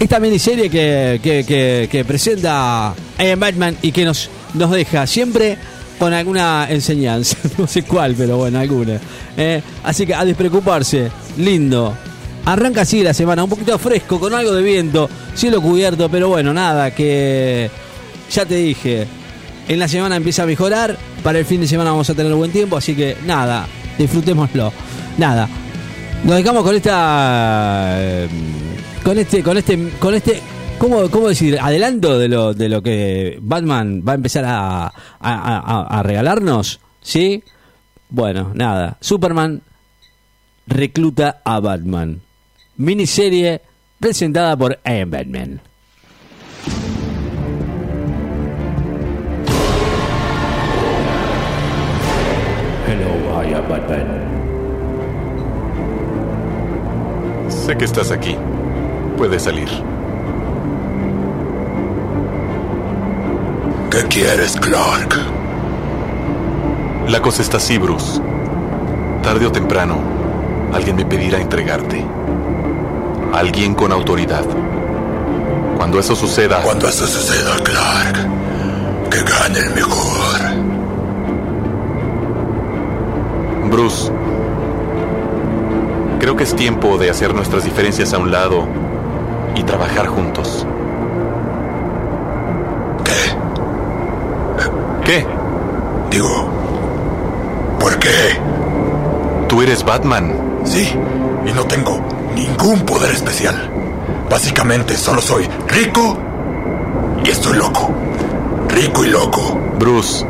Esta miniserie que, que, que, que presenta Ian Batman y que nos, nos deja siempre con alguna enseñanza. No sé cuál, pero bueno, alguna. Eh, así que a despreocuparse. Lindo. Arranca así la semana, un poquito fresco, con algo de viento, cielo cubierto, pero bueno, nada, que ya te dije, en la semana empieza a mejorar, para el fin de semana vamos a tener buen tiempo, así que nada, disfrutémoslo. Nada. Nos dejamos con esta eh, con este con este con este ¿Cómo, ¿Cómo decir? Adelanto de lo, de lo que Batman va a empezar a, a- regalarnos, ¿sí? Bueno, nada. Superman recluta a Batman. Miniserie presentada por Batman. Hello, I am Batman. Sé que estás aquí. Puedes salir. ¿Qué quieres, Clark? La cosa está así, Bruce. Tarde o temprano, alguien me pedirá entregarte. Alguien con autoridad. Cuando eso suceda... Cuando eso suceda, Clark, que gane el mejor. Bruce, creo que es tiempo de hacer nuestras diferencias a un lado y trabajar juntos. ¿Qué? Digo, ¿por qué? Tú eres Batman. Sí, y no tengo ningún poder especial. Básicamente solo soy rico y estoy loco. Rico y loco. Bruce,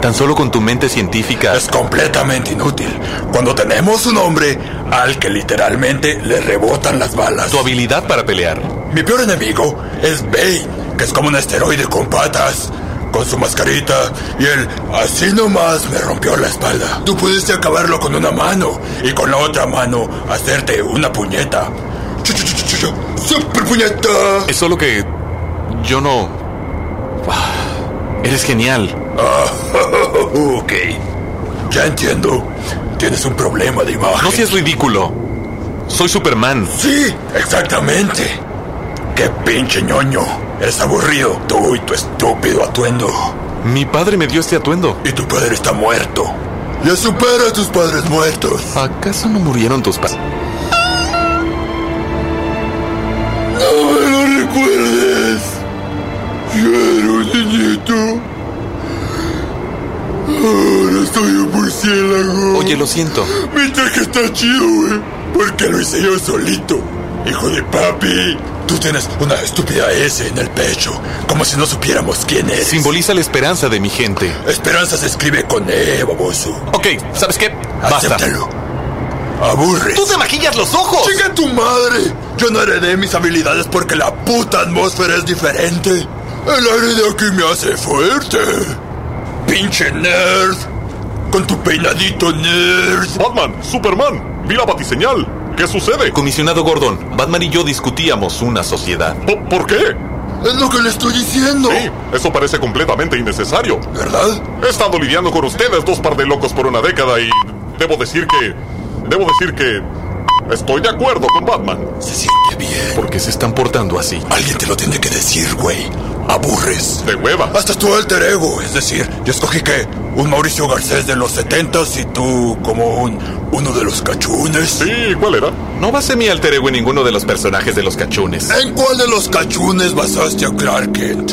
tan solo con tu mente científica... Es completamente inútil cuando tenemos un hombre al que literalmente le rebotan las balas. Tu habilidad para pelear. Mi peor enemigo es Bane, que es como un asteroide con patas, con su mascarita, y él así nomás me rompió la espalda. Tú pudiste acabarlo con una mano, y con la otra mano hacerte una puñeta. ¡Super puñeta! Es solo que... Yo no... Ah, Eres genial. Ah, ok. Ya entiendo. Tienes un problema de imagen. No seas ridículo. Soy Superman. Sí, exactamente. Qué pinche ñoño. Eres aburrido, tú y tu estúpido atuendo. Mi padre me dio este atuendo. Y tu padre está muerto. Ya supera a tus padres muertos. ¿Acaso no murieron tus padres? No me lo recuerdes. Yo era un niñito. Ahora soy un murciélago. Oye, lo siento. Mi traje está chido, güey. Porque lo hice yo solito. Hijo de papi. Tú tienes una estúpida S en el pecho. Como si no supiéramos quién es. Simboliza la esperanza de mi gente. Esperanza se escribe con E, baboso. Ok, ¿sabes qué? Basta. Acéptalo. Aburres. ¡Tú te maquillas los ojos! ¡Chica tu madre! Yo no heredé mis habilidades porque la puta atmósfera es diferente. El aire de aquí me hace fuerte. Pinche nerd. Con tu peinadito nerd. Batman, Superman, vi la batiseñal. ¿Qué sucede? Comisionado Gordon, Batman y yo discutíamos una sociedad. ¿Por, qué? Es lo que le estoy diciendo. Sí, eso parece completamente innecesario. ¿Verdad? He estado lidiando con ustedes, dos par de locos por una década, y debo decir que. Debo decir que. Estoy de acuerdo con Batman. Se siente bien. ¿Por qué se están portando así? Alguien te lo tiene que decir, güey. Aburres. De hueva. Hasta tu alter ego. Es decir, yo escogí que un Mauricio Garcés de los setentas y tú como un uno de los cachunes. Sí, ¿cuál era? No basé mi alter ego en ninguno de los personajes de los cachunes. ¿En cuál de los cachunes basaste a Clark Kent?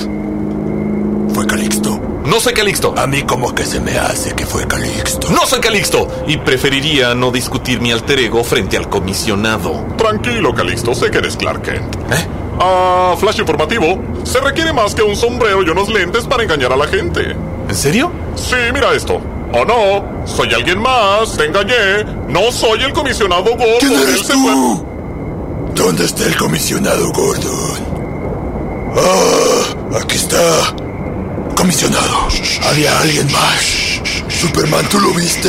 ¿Fue Calixto? No soy Calixto. A mí como que se me hace que fue Calixto. No soy Calixto. Y preferiría no discutir mi alter ego frente al comisionado. Tranquilo, Calixto, sé que eres Clark Kent. ¿Eh? Ah, flash informativo. Se requiere más que un sombrero y unos lentes para engañar a la gente. ¿En serio? Sí, mira esto. Oh no, soy alguien más, te engañé. No soy el comisionado Gordon. ¿Quién eres tú? ¿Dónde está el comisionado Gordon? Ah, aquí está. Comisionado, había alguien más. Superman, ¿tú lo viste?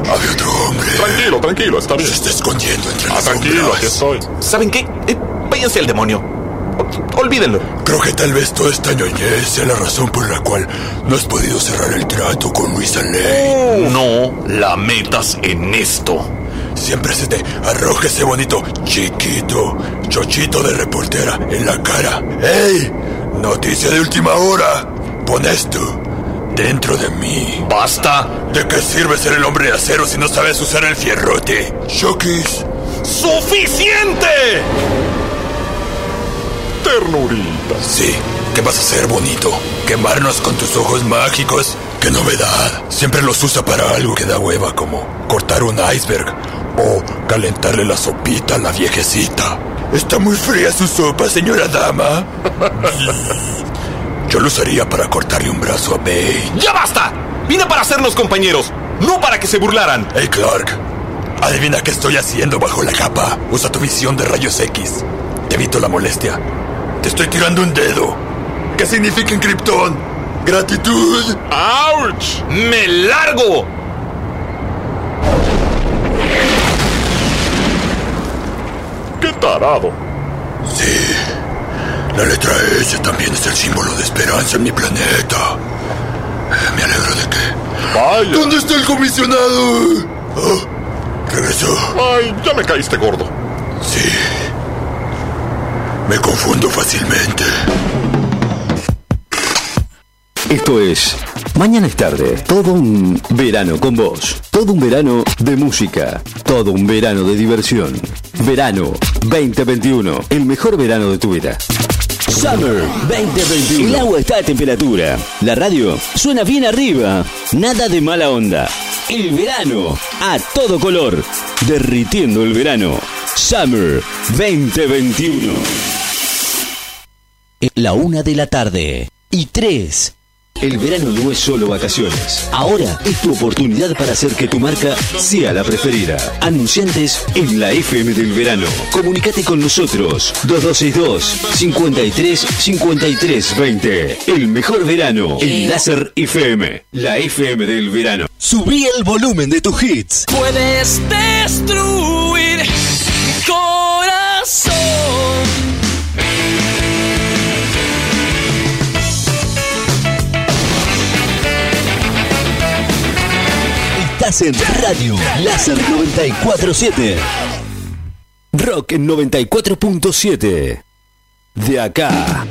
Había otro hombre. Tranquilo, tranquilo, está bien. Se está escondiendo entre Ah, las tranquilo, sombras. aquí estoy. ¿Saben qué? Eh, váyanse al demonio. O- Olvídenlo. Creo que tal vez toda esta ñoñez sea la razón por la cual no has podido cerrar el trato con Luisa Lane. No la metas en esto. Siempre se te arroja ese bonito chiquito, chochito de reportera en la cara. ¡Ey! Noticia de última hora. Pon esto dentro de mí. ¡Basta! ¿De qué sirve ser el hombre de acero si no sabes usar el fierrote? Shokis. ¡Suficiente! Ternurita. Sí, ¿qué vas a hacer, bonito? ¿Quemarnos con tus ojos mágicos? ¡Qué novedad! Siempre los usa para algo que da hueva, como cortar un iceberg o calentarle la sopita a la viejecita. Está muy fría su sopa, señora dama. Yo lo usaría para cortarle un brazo a Bane. ¡Ya basta! Vine para hacernos compañeros, no para que se burlaran. Hey, Clark. Adivina qué estoy haciendo bajo la capa. Usa tu visión de rayos X. Te evito la molestia. Te estoy tirando un dedo. ¿Qué significa en Krypton? Gratitud. ¡Auch! ¡Me largo! ¡Qué tarado! Sí. La letra S también es el símbolo de esperanza en mi planeta. Eh, Me alegro de que. ¡Vaya! ¿Dónde está el comisionado? Oh, regresó. ¡Ay, ya me caíste gordo! Sí. Me confundo fácilmente. Esto es Mañana es tarde, todo un verano con vos, todo un verano de música, todo un verano de diversión. Verano 2021, el mejor verano de tu vida. Summer 2021. El agua está a temperatura. La radio suena bien arriba. Nada de mala onda. El verano a todo color. Derritiendo el verano. Summer 2021. La una de la tarde. Y tres. El verano no es solo vacaciones. Ahora es tu oportunidad para hacer que tu marca sea la preferida. Anunciantes en la FM del verano. Comunicate con nosotros. 2262 53 53 20. El mejor verano en Láser FM. La FM del verano. Subí el volumen de tus hits. Puedes destruir En Radio Láser 947. Rock 94.7. De acá.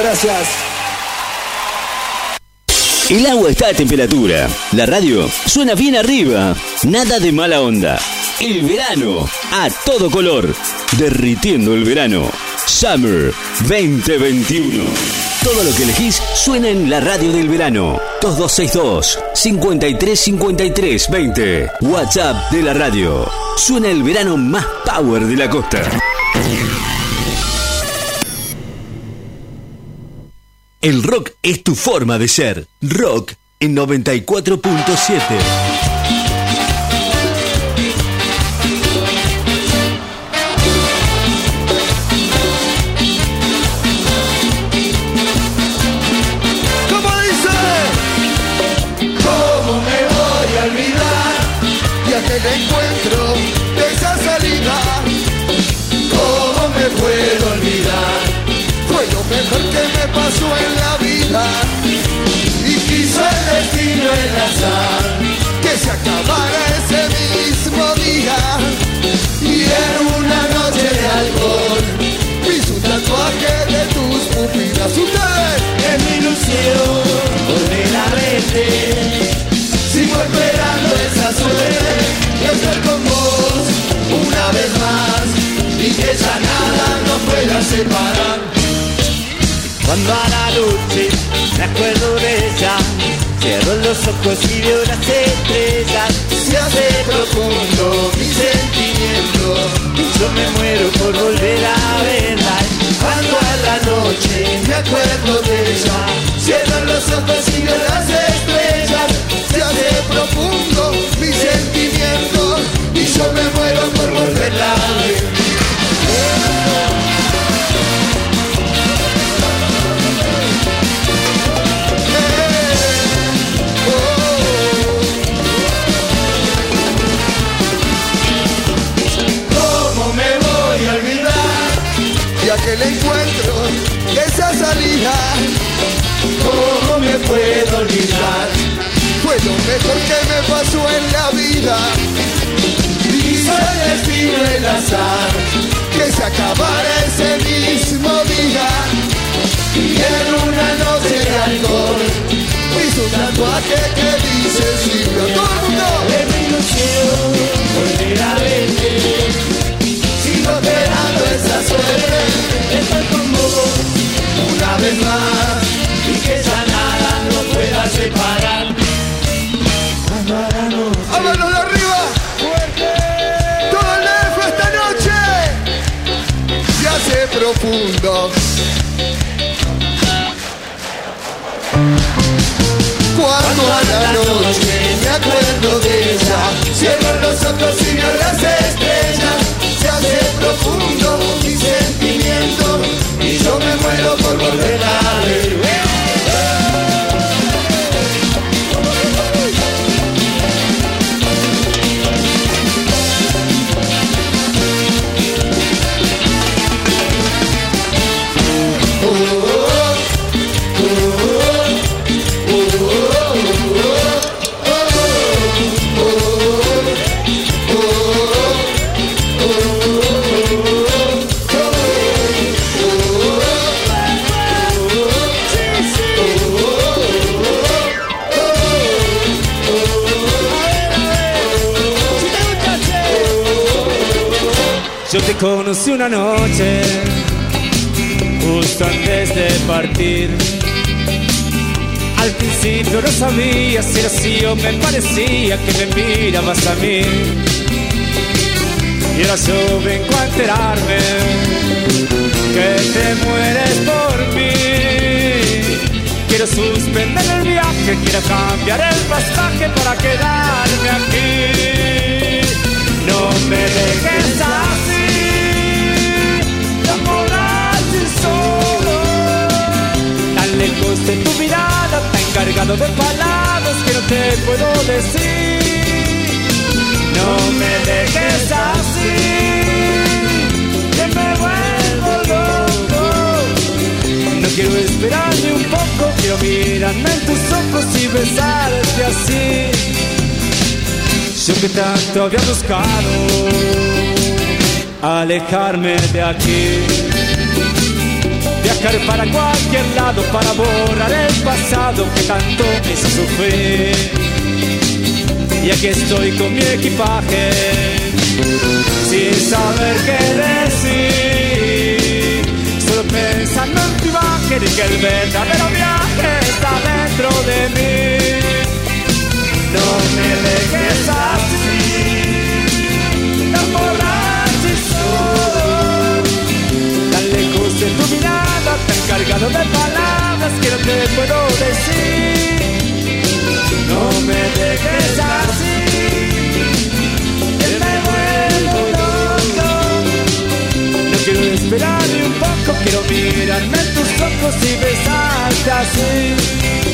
Gracias. El agua está a temperatura. La radio suena bien arriba. Nada de mala onda. El verano a todo color. Derritiendo el verano. Summer 2021. Todo lo que elegís suena en la radio del verano. 2262 5353 20. WhatsApp de la radio. Suena el verano más power de la costa. El rock es tu forma de ser. Rock en 94.7. pasó en la vida y quiso el destino enlazar que se acabara ese mismo día y en una noche de alcohol hizo un tatuaje de tus pupilas. Ustedes es mi ilusión volver a verte. Sigo esperando esa suerte de estar con vos una vez más y que ya nada nos pueda separar. Cuando a la noche me acuerdo de ella, cierro los ojos y veo las estrellas. Se hace profundo mi sentimiento Y yo me muero por volver a verla. Cuando a la noche me acuerdo de ella Cierro los ojos y veo las estrellas Se hace profundo mi sentimiento Y yo me muero por volverla a ver aquel encuentro, esa salida? ¿Cómo me puedo olvidar? Fue lo mejor que me pasó en la vida. Hizo el destino el azar que se acabara ese mismo día. Y en una noche de alcohol hizo un tatuaje que dice Silvia. ¡Todo el mundo! Es mi. Suerte de estar con una vez más y que ya nada nos pueda separar. ¡A de arriba! ¡Todo el DF esta noche! Se hace profundo. Cuando a la noche me acuerdo de ella, cierro los ojos y veo las estrellas. Se hace profundo muero conocí una noche, justo antes de partir. Al principio no sabía si era así o me parecía que me mirabas a mí. Y ahora yo vengo a enterarme que te mueres por mí. Quiero suspender el viaje, quiero cambiar el pasaje para quedarme aquí. No me dejes así, mirada, tan cargado de palabras que no te puedo decir. No me dejes así, que me vuelvo loco. No quiero esperar ni un poco, quiero mirarme en tus ojos y besarte así. Yo que tanto había buscado alejarme de aquí. Viajar para cualquier lado para borrar el pasado que tanto me hizo sufrir. Y aquí estoy con mi equipaje, sin saber qué decir. Solo pensando en tu imagen y que el verdadero viaje está dentro de mí. No me dejes así, cargado de palabras que no te puedo decir. No me dejes así, me vuelvo loco. No quiero esperar ni un poco, quiero mirarme en tus ojos y besarte así.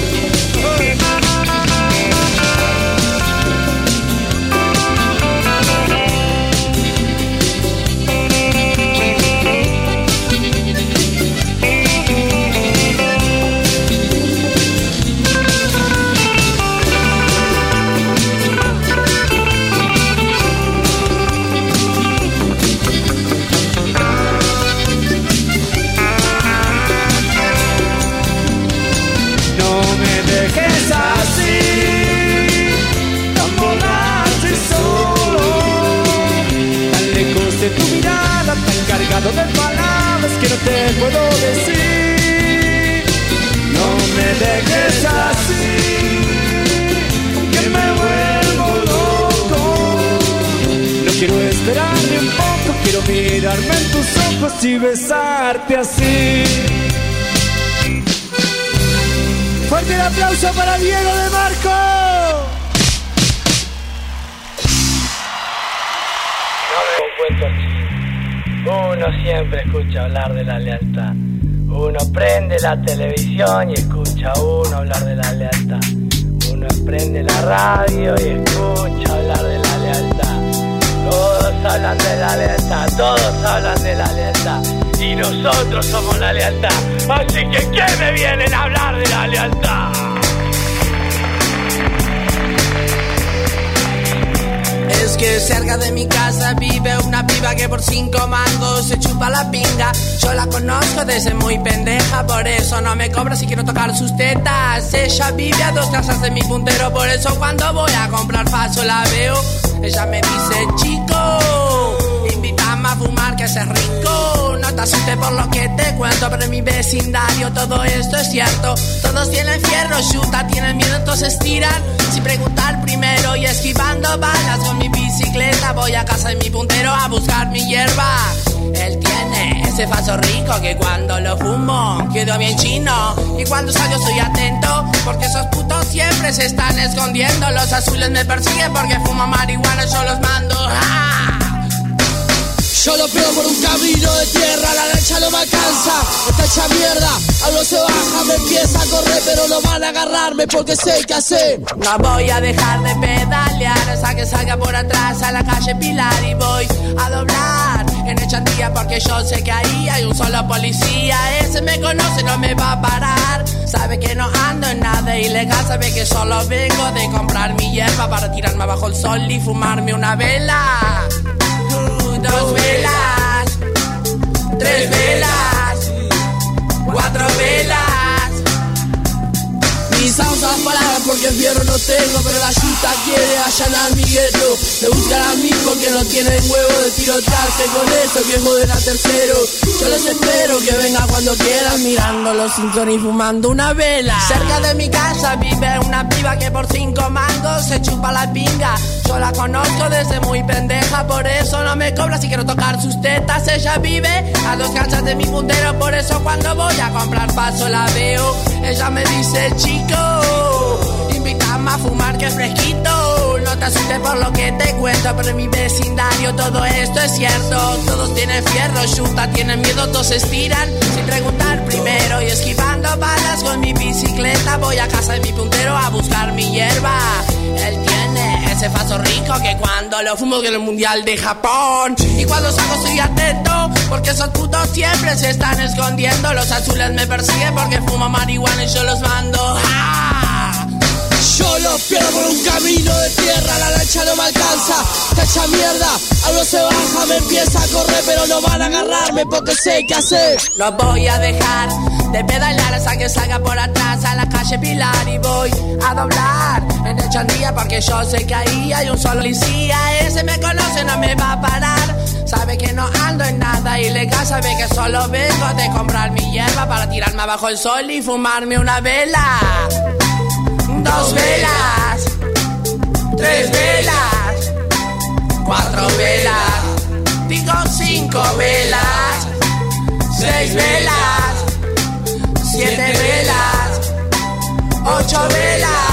Cargado de palabras que no te puedo decir. No me dejes así, que me vuelvo loco. No quiero esperar ni un poco, quiero mirarme en tus ojos y besarte así. Fuerte el aplauso para Diego de Marco. Siempre escucha hablar de la lealtad. Uno prende la televisión y escucha a uno hablar de la lealtad. Uno prende la radio y escucha hablar de la lealtad. Todos hablan de la lealtad, todos hablan de la lealtad. Y nosotros somos la lealtad. Así que, ¿qué me vienen a hablar de la lealtad? Es que cerca de mi casa una piba que por cinco mangos se chupa la pinga. Yo la conozco desde muy pendeja, por eso no me cobra si quiero tocar sus tetas. Ella vive a dos casas de mi puntero, por eso cuando voy a comprar paso la veo. Ella me dice, chico, fumar que haces rico. No te asustes por lo que te cuento, pero en mi vecindario todo esto es cierto. Todos tienen fierro, chuta, tienen miedo, entonces tiran. Sin preguntar primero y esquivando balas con mi bicicleta. Voy a casa de mi puntero a buscar mi hierba. Él tiene ese faso rico que cuando lo fumo quedo bien chino. Y cuando salgo estoy atento porque esos putos siempre se están escondiendo. Los azules me persiguen porque fumo marihuana, yo los mando. ¡Ah! Yo lo pego por un camino de tierra, la lancha no me alcanza, está hecha mierda, algo se baja, me empieza a correr, pero no van a agarrarme porque sé qué hacer. No voy a dejar de pedalear hasta que salga por atrás a la calle Pilar y voy a doblar en Echandía porque yo sé que ahí hay un solo policía. Ese me conoce, no me va a parar. Sabe que no ando en nada ilegal, sabe que solo vengo de comprar mi hierba para tirarme bajo el sol y fumarme una vela. Dos velas, tres velas, cuatro velas. Mis las palabras porque fierro no tengo, pero la yuta quiere allanar mi gueto. Me buscan a mí porque no tienen huevo de tirotearse con eso, viejo de la tercero. Yo les espero que venga cuando quieran, mirando los Simpsons y fumando una vela. Cerca de mi casa vive una piba que por cinco mangos se chupa la pinga. Yo la conozco desde muy pendeja, por eso no me cobra si quiero tocar sus tetas. Ella vive a dos canchas de mi puntero, por eso cuando voy a comprar paso la veo. Ella me dice, invítame a fumar que es fresquito. No te asustes por lo que te cuento, pero en mi vecindario todo esto es cierto. Todos tienen fierro, chuta, tienen miedo, todos estiran sin preguntar primero. Y esquivando balas con mi bicicleta, voy a casa de mi puntero a buscar mi hierba. Ese faso rico que cuando lo fumo en el mundial de Japón. Y cuando salgo estoy atento, porque esos putos siempre se están escondiendo. Los azules me persiguen porque fumo marihuana y yo los mando. ¡Ah! Yo los pierdo por un camino de tierra, la lancha no me alcanza, hecha mierda, algo se baja, me empieza a correr, pero no van a agarrarme porque sé qué hacer. No voy a dejar de pedalear hasta que salga por atrás a la calle Pilar y voy a doblar en el chandía porque yo sé que ahí hay un solo policía, ese me conoce, no me va a parar. Sabe que no ando en nada ilegal, sabe que solo vengo de comprar mi hierba para tirarme abajo el sol y fumarme una vela dos velas, tres velas, cuatro velas, digo cinco velas, seis velas, siete velas, ocho velas.